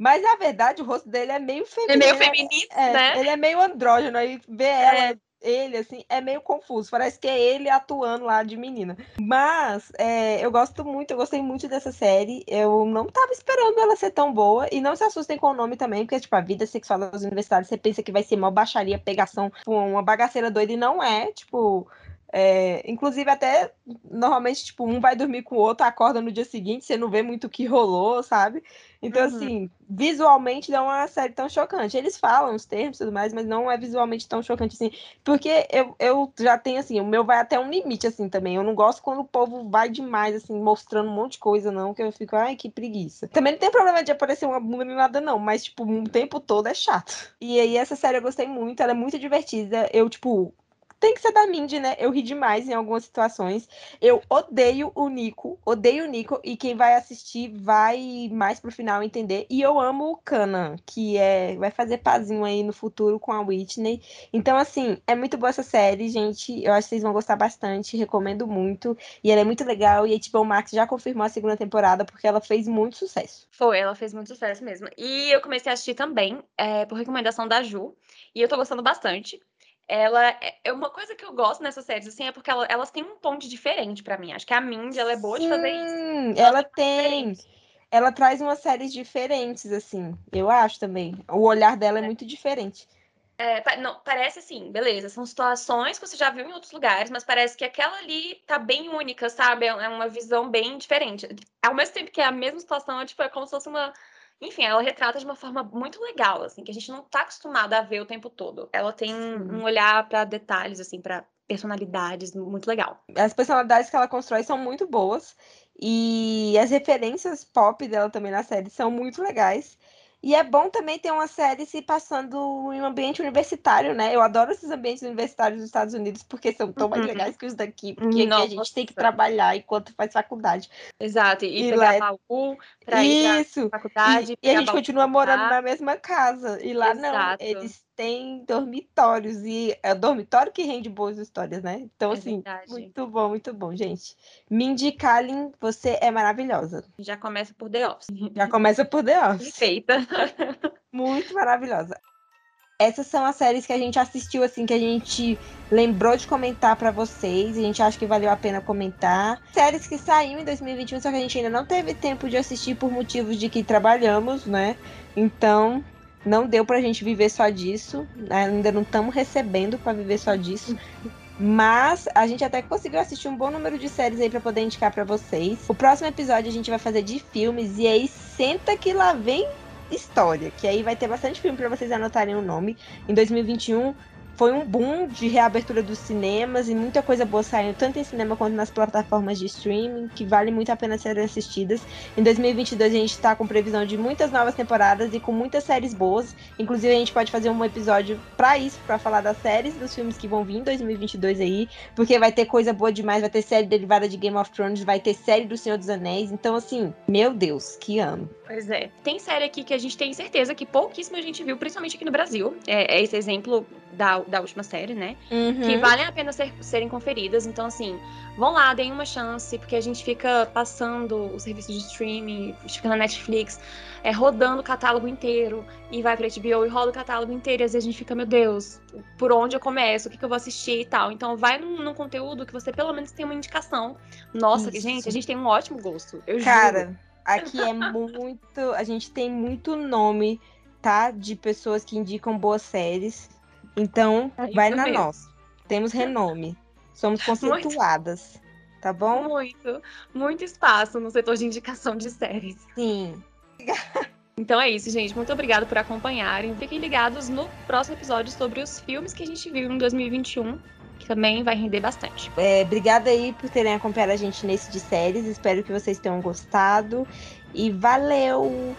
Mas na verdade o rosto dele é meio É feminino. meio né? feminista, É, né? Ele é meio andrógeno, aí ver ela, ele, assim, é meio confuso. Parece que é ele atuando lá de menina. Mas é, eu gosto muito, eu gostei muito dessa série. Eu não tava esperando ela ser tão boa. E não se assustem com o nome também, porque, tipo, a vida sexual das universidades, você pensa que vai ser uma baixaria, pegação, uma bagaceira doida, e não é, tipo. É, inclusive, até normalmente, tipo, um vai dormir com o outro, acorda no dia seguinte, você não vê muito o que rolou, sabe? Então, Uhum. assim, visualmente não é uma série tão chocante. Eles falam os termos e tudo mais, mas não é visualmente tão chocante assim. Porque eu, eu já tenho, assim, o meu vai até um limite, assim, também. Eu não gosto quando o povo vai demais, assim, mostrando um monte de coisa, não, que eu fico, ai, que preguiça. Também não tem problema de aparecer uma bunda nada, não, mas, tipo, o tempo todo é chato. E aí, essa série eu gostei muito, ela é muito divertida. Eu, tipo. Tem que ser da Mindy, né? Eu ri demais em algumas situações. Eu odeio o Nico, odeio o Nico, e quem vai assistir vai mais pro final entender. E eu amo o Kana, que é vai fazer pazinho aí no futuro com a Whitney. Então, assim, é muito boa essa série, gente. Eu acho que vocês vão gostar bastante, recomendo muito. E ela é muito legal. E a HBO Max já confirmou a segunda temporada, porque ela fez muito sucesso. Foi, ela fez muito sucesso mesmo. E eu comecei a assistir também, é, por recomendação da Ju, e eu tô gostando bastante. Ela é é uma coisa que eu gosto nessas séries, assim, é porque ela- elas têm um tom de diferente pra mim. Acho que a Mindy, ela é boa de fazer isso. Sim, Ela ela tem. Ela traz umas séries diferentes, assim. Eu acho também. O olhar dela é muito diferente. É, não, parece assim, beleza, são situações que você já viu em outros lugares, mas parece que aquela ali tá bem única, sabe? É é uma visão bem diferente. Ao mesmo tempo que é a mesma situação, é, tipo, é como se fosse uma. Enfim, ela retrata de uma forma muito legal, assim, que a gente não tá acostumada a ver o tempo todo. Ela tem um olhar pra detalhes, assim, pra personalidades, muito legal. As personalidades que ela constrói são muito boas. E as referências pop dela também na série são muito legais. E é bom também ter uma série se passando em um ambiente universitário, né? Eu adoro esses ambientes universitários dos Estados Unidos porque são tão mais Uhum. legais que os daqui. Porque aqui a gente tem que trabalhar enquanto faz faculdade. Exato, e, E pegar lá é- Baú pra ir Isso! pra faculdade. E, e a gente continua morando na mesma casa. E lá não, Exato. eles têm dormitórios. E é o dormitório que rende boas histórias, né? Então, É assim, verdade. muito bom, muito bom, gente. Mindy Kaling, você é maravilhosa. Já começa por The Office. Já começa por The Office. Perfeita. Muito maravilhosa. Essas são as séries que a gente assistiu, assim, que a gente lembrou de comentar pra vocês. A gente acha que valeu a pena comentar. Séries que saíram em 2021, só que a gente ainda não teve tempo de assistir por motivos de que trabalhamos, né? Então, não deu pra gente viver só disso. Ainda não estamos recebendo pra viver só disso. Mas a gente até conseguiu assistir um bom número de séries aí pra poder indicar pra vocês. O próximo episódio a gente vai fazer de filmes e aí senta que lá vem história, que aí vai ter bastante filme pra vocês anotarem o nome. Em 2021 foi um boom de reabertura dos cinemas e muita coisa boa saindo tanto em cinema quanto nas plataformas de streaming, que vale muito a pena serem assistidas. Em 2022 a gente tá com previsão de muitas novas temporadas e com muitas séries boas. Inclusive a gente pode fazer um episódio pra isso, pra falar das séries, dos filmes que vão vir em 2022 aí, porque vai ter coisa boa demais, vai ter série derivada de Game of Thrones, vai ter série do Senhor dos Anéis. Então assim, meu Deus, que ano. Pois é. Tem série aqui que a gente tem certeza que pouquíssima gente viu, principalmente aqui no Brasil. É, é esse exemplo da, da última série, né? Que Uhum. valem a pena ser- serem conferidas. Então, assim, vão lá, deem uma chance, porque a gente fica passando o serviço de streaming, fica na Netflix, é, rodando o catálogo inteiro, e vai pra HBO e roda o catálogo inteiro, e às vezes a gente fica, meu Deus, por onde eu começo, o que, que eu vou assistir e tal. Então, vai num, num conteúdo que você pelo menos tem uma indicação. Nossa, Isso. gente, a gente tem um ótimo gosto. Eu juro. Cara, aqui é muito. A gente tem muito nome, tá? De pessoas que indicam boas séries. Então, É vai na mesmo. nossa. Temos renome. Somos conceituadas. Tá bom? Muito, muito espaço no setor de indicação de séries. Sim. Então é isso, gente. Muito obrigada por acompanharem. Fiquem ligados no próximo episódio sobre os filmes que a gente viu em 2021, que também vai render bastante. É, obrigada aí por terem acompanhado a gente nesse de séries. Espero que vocês tenham gostado. E valeu!